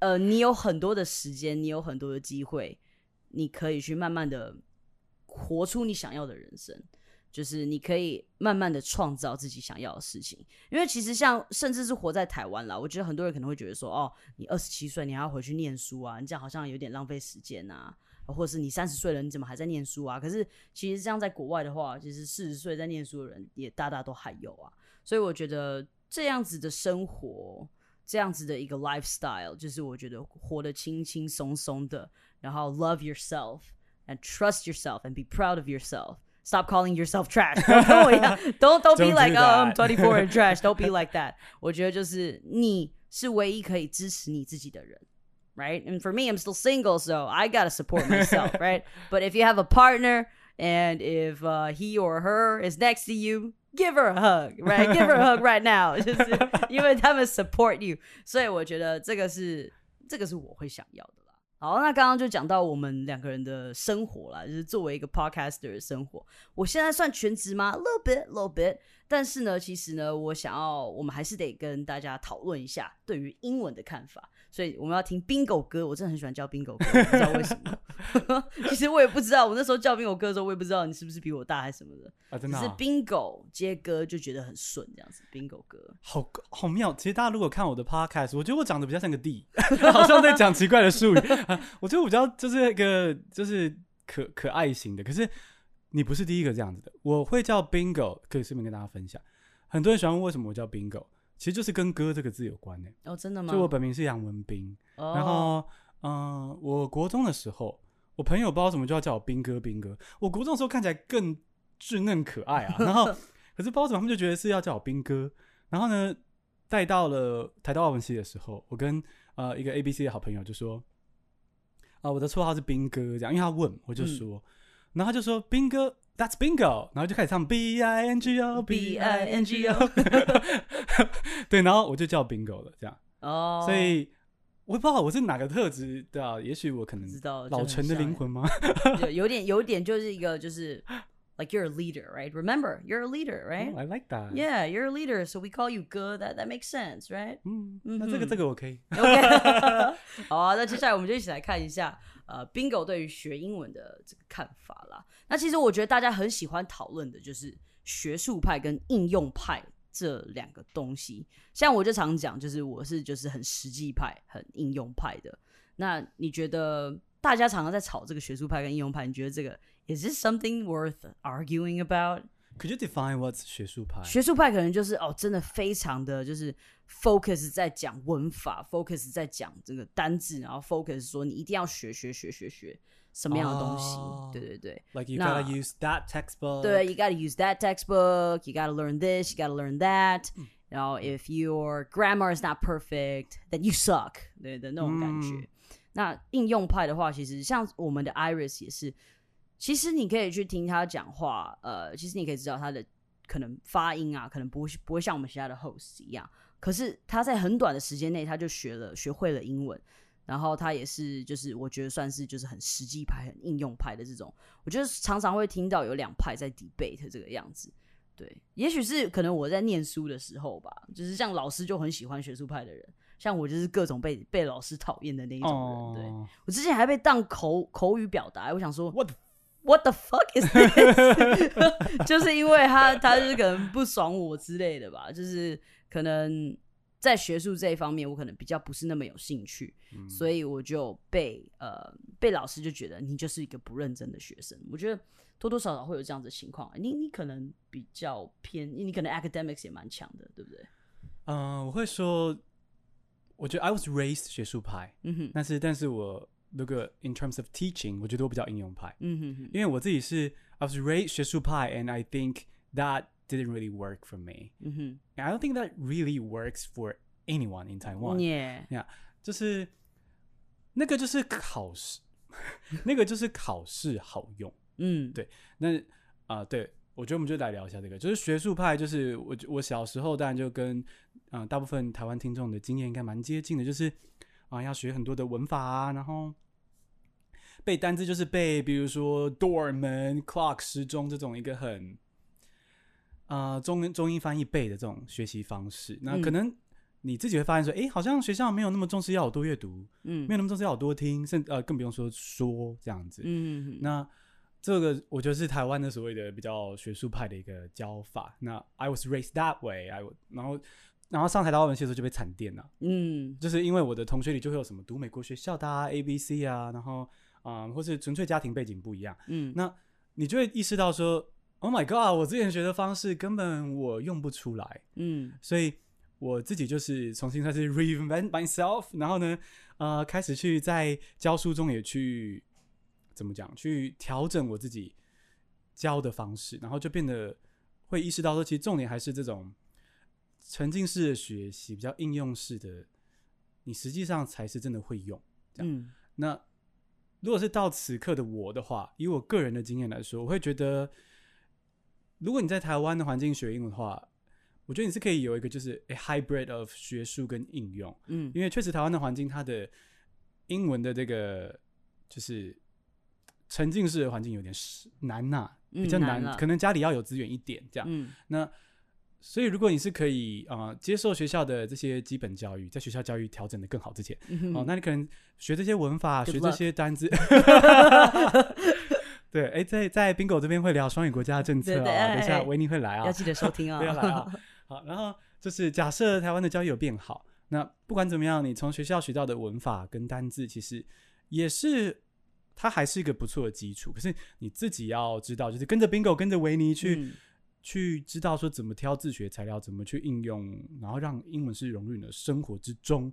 呃，你有很多的时间，你有很多的机会，你可以去慢慢的活出你想要的人生。就是你可以慢慢的创造自己想要的事情，因为其实像甚至是活在台湾啦，我觉得很多人可能会觉得说，哦，你二十七岁你还要回去念书啊，你这样好像有点浪费时间啊，或者是你三十岁了你怎么还在念书啊？可是其实这样在国外的话，其实四十岁在念书的人也大大都还有啊，所以我觉得这样子的生活，这样子的一个 lifestyle，就是我觉得活得轻轻松松的，然后 love yourself and trust yourself and be proud of yourself。Stop calling yourself trash. Don't don't be like oh I'm 24 and trash. Don't be like that. 我觉得就是你是唯一可以支持你自己的人。Right? And for me, I'm still single, so I gotta support myself, right? But if you have a partner and if uh, he or her is next to you, give her a hug, right? Give her a hug right now. 就是因为他们 support you，所以我觉得这个是这个是我会想要的。好，那刚刚就讲到我们两个人的生活啦，就是作为一个 podcaster 的生活。我现在算全职吗？Little bit, little bit。但是呢，其实呢，我想要，我们还是得跟大家讨论一下对于英文的看法。所以我们要听 Bingo 歌，我真的很喜欢叫 Bingo 歌，不知道为什么。其实我也不知道，我那时候叫 Bingo 歌的时候，我也不知道你是不是比我大还是什么的啊，真的。是 Bingo 接歌就觉得很顺，这样子。Bingo 歌好好妙。其实大家如果看我的 podcast，我觉得我长得比较像个 D，好像在讲奇怪的术语。我觉得我比较就是一个就是可可爱型的。可是你不是第一个这样子的。我会叫 Bingo，可以顺便跟大家分享。很多人喜欢问为什么我叫 Bingo。其实就是跟“哥”这个字有关呢。哦，真的吗？就我本名是杨文斌，然后，嗯，我国中的时候，我朋友不知道怎么就要叫我兵哥，兵哥。我国中的时候看起来更稚嫩可爱啊，然后，可是不知道怎么他们就觉得是要叫我兵哥。然后呢，带到了台大外文系的时候，我跟呃一个 A B C 的好朋友就说，啊，我的绰号是兵哥，这样，因为他问，我就说，然后他就说兵哥。That's bingo，然后就开始唱 B I N G O B I N G O，对，然后我就叫 bingo 了，这样。哦。所以我不知道我是哪个特质，对啊，也许我可能知道老陈的灵魂吗？有有点有点就是一个就是 like you're a leader, right? Remember, you're a leader, right? I like that. Yeah, you're a leader, so we call you good. That that makes sense, right? 嗯，那这个这个我可以。OK。好啊，那接下来我们就一起来看一下。呃，Bingo 对于学英文的这个看法啦，那其实我觉得大家很喜欢讨论的就是学术派跟应用派这两个东西。像我就常讲，就是我是就是很实际派、很应用派的。那你觉得大家常常在吵这个学术派跟应用派，你觉得这个 is this something worth arguing about？Could you define what's 学术派？学术派可能就是哦，真的非常的就是 focus 在讲文法，focus 在讲这个单字，然后 focus 说你一定要学学学学学什么样的东西。对对对，like you gotta use that textbook。对，you gotta use that textbook。You gotta learn this. You gotta learn that。然后 if your grammar is not perfect, then you suck。对的那种感觉。那应用派的话，其实像我们的 Iris 也是。其实你可以去听他讲话，呃，其实你可以知道他的可能发音啊，可能不会不会像我们其他的 host 一样。可是他在很短的时间内，他就学了学会了英文，然后他也是就是我觉得算是就是很实际派、很应用派的这种。我觉得常常会听到有两派在 debate 这个样子。对，也许是可能我在念书的时候吧，就是像老师就很喜欢学术派的人，像我就是各种被被老师讨厌的那一种人。对我之前还被当口口语表达，我想说 what。What the fuck is this？就是因为他，他就是可能不爽我之类的吧。就是可能在学术这一方面，我可能比较不是那么有兴趣，所以我就被呃被老师就觉得你就是一个不认真的学生。我觉得多多少少会有这样子的情况。你你可能比较偏，你可能 academics 也蛮强的，对不对？嗯，我会说，我觉得 I was raised 学术派，嗯哼，但是但是我。如果 in terms of teaching，我觉得我比较应用派，嗯哼哼，因为我自己是 I was raised 学术派，and I think that didn't really work for me，I don't think that really works for anyone in Taiwan，yeah，yeah，就是那个就是考试，那个就是考试好用，嗯，对，那啊，对我觉得我们就来聊一下这个，就是学术派，就是我我小时候当然就跟嗯大部分台湾听众的经验应该蛮接近的，就是啊要学很多的文法啊，然后。背单词就是背，比如说 door 门、clock 时钟这种一个很，呃中中英翻译背的这种学习方式。那可能你自己会发现说，哎，好像学校没有那么重视要我多阅读，嗯。没有那么重视要我多听，甚呃更不用说说这样子。嗯那这个我觉得是台湾的所谓的比较学术派的一个教法。那 I was raised that way，I 然后然后上台大外文系的时候就被惨电了，嗯。就是因为我的同学里就会有什么读美国学校的啊、A B C 啊，然后啊、嗯或是纯粹家庭背景不一样，嗯。那你就会意识到说，Oh my God，我之前学的方式根本我用不出来，嗯所以我自己就是重新开始 reinvent myself，然后呢，呃，开始去在教书中也去怎么讲，去调整我自己教的方式，然后就变得会意识到说，其实重点还是这种沉浸式的学习，比较应用式的，你实际上才是真的会用。嗯那如果是到此刻的我的话，以我个人的经验来说，我会觉得，如果你在台湾的环境学英文的话，我觉得你是可以有一个就是 a hybrid of 学术跟应用，嗯因为确实台湾的环境它的英文的这个就是沉浸式的环境有点是难呐、比较难，可能家里要有资源一点这样。嗯那所以如果你是可以啊、呃接受学校的这些基本教育，在学校教育调整的更好之前。嗯哦，那你可能学这些文法学这些单字。对，哎，在在 bingo 这边会聊双语国家的政策对对啊，等一下哎维尼会来啊要，记得收听啊不要来啊。好，然后就是假设台湾的教育有变好，那不管怎么样，你从学校学到的文法跟单字，其实也是它还是一个不错的基础。可是你自己要知道，就是跟着 bingo，跟着维尼去、嗯去知道说怎么挑自学材料，怎么去应用，然后让英文是融入你的生活之中，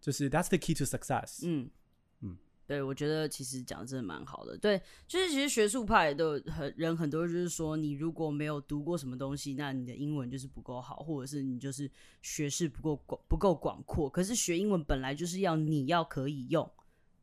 就是 that's the key to success。嗯嗯对，我觉得其实讲的真的蛮好的。对，就是其实学术派的很人很多，就是说你如果没有读过什么东西，那你的英文就是不够好，或者是你就是学识不够广不够广阔。可是学英文本来就是要你要可以用，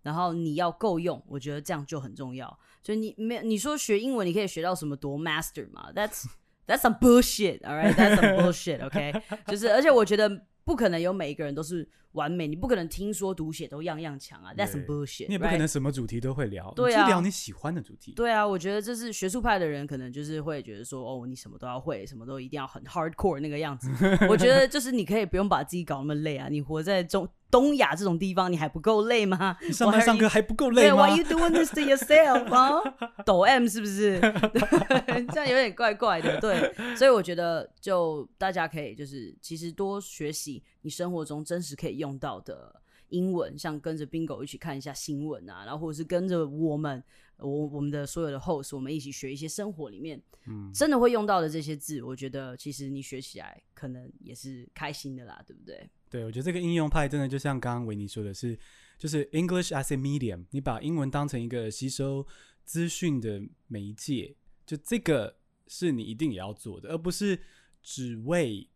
然后你要够用，我觉得这样就很重要。所以你没你说学英文你可以学到什么多 master 嘛？That's That's some bullshit, all right? That's some bullshit, OK? 就是，而且我觉得不可能有每一个人都是完美，你不可能听说读写都样样强啊。That's some bullshit，你也不可能什么主题都会聊，对啊你就聊你喜欢的主题。对啊，我觉得这是学术派的人，可能就是会觉得说，哦，你什么都要会，什么都一定要很 hardcore 那个样子。我觉得就是你可以不用把自己搞那么累啊，你活在中东亚这种地方，你还不够累吗？你上班 Why 上课还不够累吗，Why？you doing this to yourself 啊？抖 M 是不是？对 这样有点怪怪的。对，所以我觉得就大家可以就是其实多学习你生活中真实可以用到的英文，像跟着 Bingo 一起看一下新闻啊，然后或者是跟着我们我我们的所有的 host，我们一起学一些生活里面嗯，真的会用到的这些字。我觉得其实你学起来可能也是开心的啦，对不对？对，我觉得这个应用派真的就像刚刚维尼说的是，就是 English as a medium，你把英文当成一个吸收资讯的媒介，就这个是你一定也要做的，而不是只为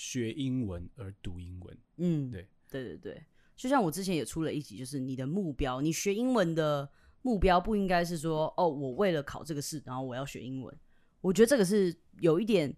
学英文而读英文。嗯，对，对对对，就像我之前也出了一集，就是你的目标，你学英文的目标不应该是说，哦，我为了考这个试，然后我要学英文。我觉得这个是有一点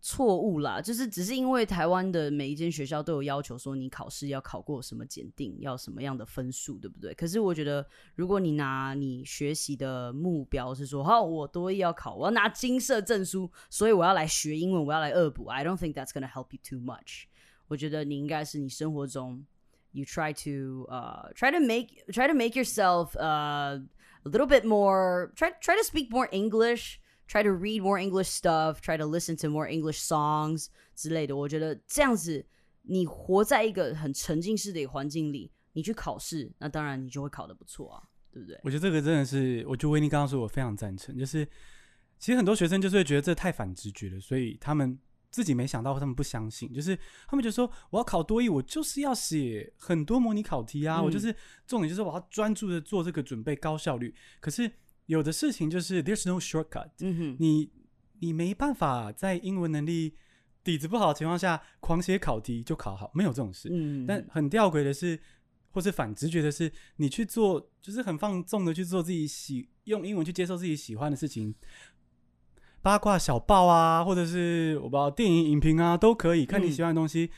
错误啦，就是只是因为台湾的每一间学校都有要求说你考试要考过什么检定，要什么样的分数，对不对？可是我觉得，如果你拿你学习的目标是说，好，我多一要考，我要拿金色证书，所以我要来学英文，我要来恶补。I don't think that's gonna help you too much。我觉得你应该是你生活中，you try to uh try to make try to make yourself uh a little bit more try try to speak more English。Try to read more English stuff. Try to listen to more English songs 之类的。我觉得这样子，你活在一个很沉浸式的一个环境里，你去考试，那当然你就会考得不错啊，对不对？我觉得这个真的是，我觉得维尼刚刚说，我非常赞成。就是其实很多学生就是会觉得这太反直觉了，所以他们自己没想到，他们不相信，就是他们就说我要考多译，我就是要写很多模拟考题啊，嗯我就是重点就是我要专注的做这个准备，高效率。可是有的事情就是 there's no shortcut，嗯哼，你你没办法在英文能力底子不好的情况下狂写考题就考好，没有这种事。嗯，但很吊诡的是，或是反直觉的是，你去做就是很放纵的去做自己喜用英文去接受自己喜欢的事情，八卦小报啊，或者是我不知道电影影评啊，都可以看你嗯喜欢的东西。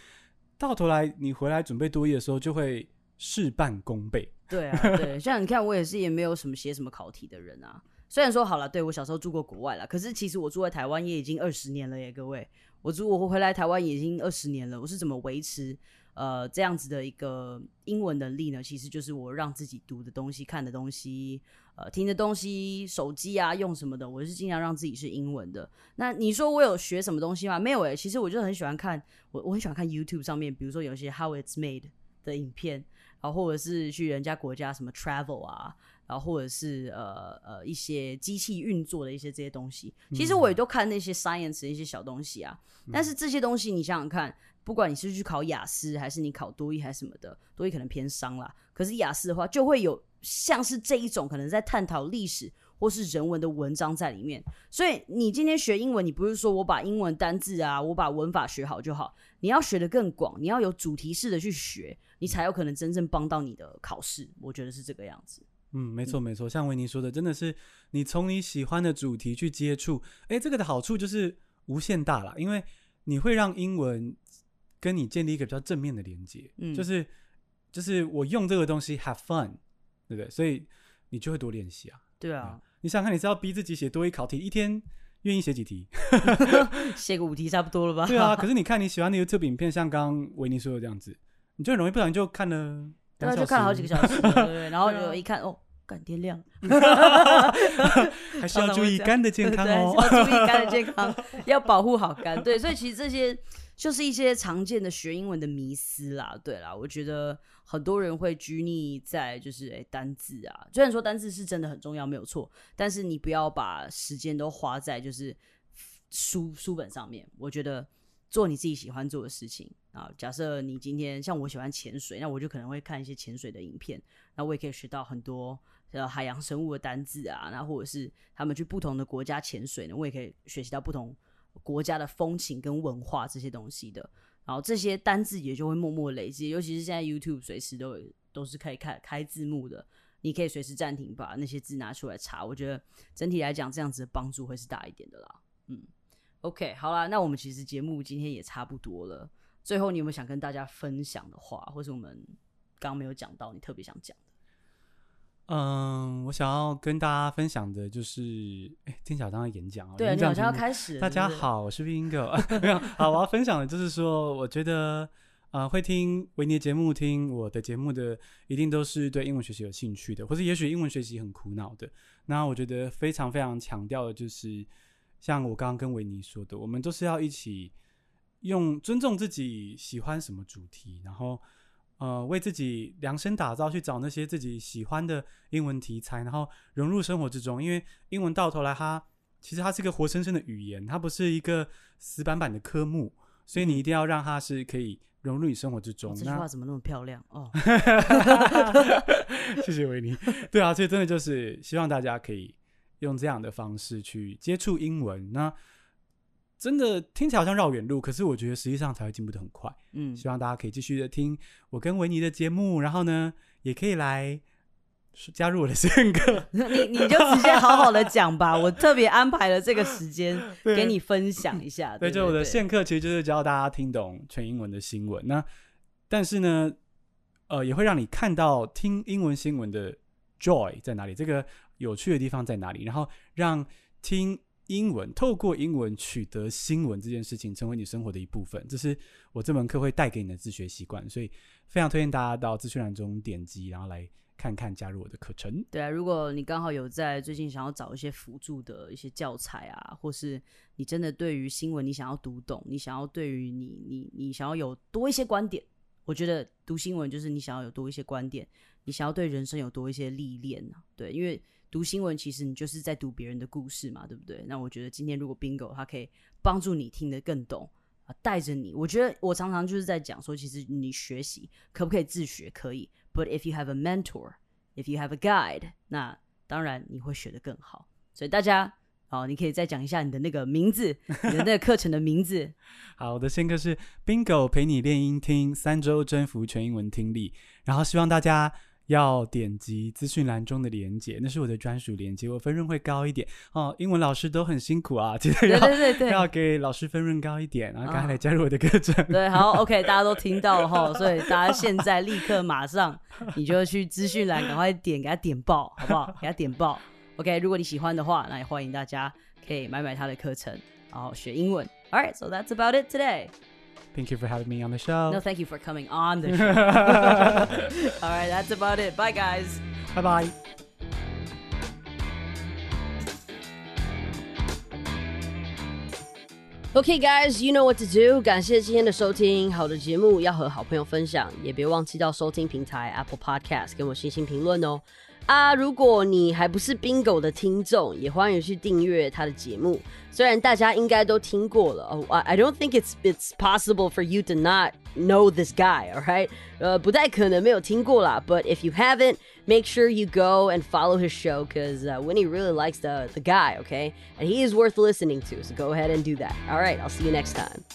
到头来你回来准备多译的时候，就会事半功倍。对啊，对，像你看，我也是也没有什么写什么考题的人啊。虽然说好了，对我小时候住过国外了，可是其实我住在台湾也已经二十年了耶，各位，我住我回来台湾也已经二十年了，我是怎么维持呃这样子的一个英文能力呢？其实就是我让自己读的东西、看的东西、呃听的东西、手机啊用什么的，我是尽量让自己是英文的。那你说我有学什么东西吗？没有诶，其实我就很喜欢看，我我很喜欢看 YouTube 上面，比如说有一些 How It's Made 的影片，然后或者是去人家国家什么 travel 啊。然后或者是呃呃一些机器运作的一些这些东西，其实我也都看那些 science 的一些小东西啊。但是这些东西你想想看，不管你是去考雅思，还是你考多益还是什么的，多益可能偏商啦。可是雅思的话，就会有像是这一种可能在探讨历史或是人文的文章在里面。所以你今天学英文，你不是说我把英文单字啊，我把文法学好就好，你要学的更广，你要有主题式的去学，你才有可能真正帮到你的考试。我觉得是这个样子。嗯，没错没错，像维尼说的，真的是你从你喜欢的主题去接触，哎，这个的好处就是无限大了，因为你会让英文跟你建立一个比较正面的连接，嗯，就是就是我用这个东西 have fun，对不对？所以你就会多练习啊。对啊，你想看你是要逼自己写多一考题，一天愿意写几题？写个五题差不多了吧？对啊，可是 你看你喜欢的 YouTube 影片，像刚刚维尼说的这样子，你就很容易不小心就看了。对，就看了好几个小时，对对？然后就一看，哦，感天亮 还是要注意肝的健康哦，要注意肝的健 康，要保护好肝。对，所以其实这些就是一些常见的学英文的迷思啦。对啦，我觉得很多人会拘泥在就是哎单字啊，虽然说单字是真的很重要，没有错，但是你不要把时间都花在就是书书本上面。我觉得。做你自己喜欢做的事情啊！假设你今天像我喜欢潜水，那我就可能会看一些潜水的影片，那我也可以学到很多呃海洋生物的单字啊，那或者是他们去不同的国家潜水呢，我也可以学习到不同国家的风情跟文化这些东西的。然后这些单字也就会默默累积，尤其是现在 YouTube 随时都有都是可以开开字幕的，你可以随时暂停把那些字拿出来查。我觉得整体来讲，这样子的帮助会是大一点的啦。嗯。OK，好啦，那我们其实节目今天也差不多了。最后，你有没有想跟大家分享的话，或是我们刚刚没有讲到，你特别想讲的？嗯，我想要跟大家分享的就是，哎，听小张的演讲啊，对，你好像要开始。大家好，我是 Vingo，。没有，好，我要分享的就是说，我觉得，呃，会听维尼节目、听我的节目的，一定都是对英文学习有兴趣的，或是也许英文学习很苦恼的。那我觉得非常非常强调的就是。像我刚刚跟维尼说的，我们都是要一起用尊重自己喜欢什么主题，然后呃为自己量身打造，去找那些自己喜欢的英文题材，然后融入生活之中。因为英文到头来，它其实它是一个活生生的语言，它不是一个死板板的科目，所以你一定要让它是可以融入你生活之中。这句话怎么那么漂亮哦？谢谢维尼。对啊，所以真的就是希望大家可以。用这样的方式去接触英文，那真的听起来好像绕远路，可是我觉得实际上才会进步的很快。嗯，希望大家可以继续的听我跟维尼的节目，然后呢，也可以来加入我的线课。你你就直接好好的讲吧，我特别安排了这个时间给你分享一下。对，就我的线课其实就是教大家听懂全英文的新闻。那但是呢，呃，也会让你看到听英文新闻的 joy 在哪里。这个。有趣的地方在哪里？然后让听英文、透过英文取得新闻这件事情成为你生活的一部分，这是我这门课会带给你的自学习惯。所以非常推荐大家到资讯栏中点击，然后来看看加入我的课程。对啊，如果你刚好有在最近想要找一些辅助的一些教材啊，或是你真的对于新闻你想要读懂，你想要对于你你你想要有多一些观点，我觉得读新闻就是你想要有多一些观点，你想要对人生有多一些历练啊？对，因为。读新闻其实你就是在读别人的故事嘛，对不对？那我觉得今天如果 Bingo 他可以帮助你听得更懂啊，带着你。我觉得我常常就是在讲说，其实你学习可不可以自学？可以。But if you have a mentor, if you have a guide，那当然你会学得更好。所以大家好，你可以再讲一下你的那个名字，你的那个课程的名字。好，我的新课是 Bingo 陪你练音听三周征服全英文听力，然后希望大家。要点击资讯栏中的连接，那是我的专属连接，我分润会高一点哦。英文老师都很辛苦啊，记得要 要给老师分润高一点，然后赶快来加入我的课程。对，好，OK，大家都听到了哈，所以大家现在立刻马上，你就去资讯栏赶快点，给他点爆，好不好？给他点爆。OK，如果你喜欢的话，那也欢迎大家可以买买他的课程，然后学英文。All right, so that's about it today. Thank you for having me on the show. No, thank you for coming on the show. All right, that's about it. Bye, guys. Bye bye. Okay, guys, you know what to do. 感谢今天的收听，好的节目要和好朋友分享，也别忘记到收听平台 Apple Podcast 给我星星评论哦。 啊，如果你还不是 Bingo 的听众，也欢迎去订阅他的节目。虽然大家应该都听过了哦，I don't think it's it's possible for you to not know this guy, alright？呃，不太可能没有听过啦。But if you haven't, make sure you go and follow his show because uh, Winnie really likes the the guy, okay? And he is worth listening to. So go ahead and do that. All right, I'll see you next time.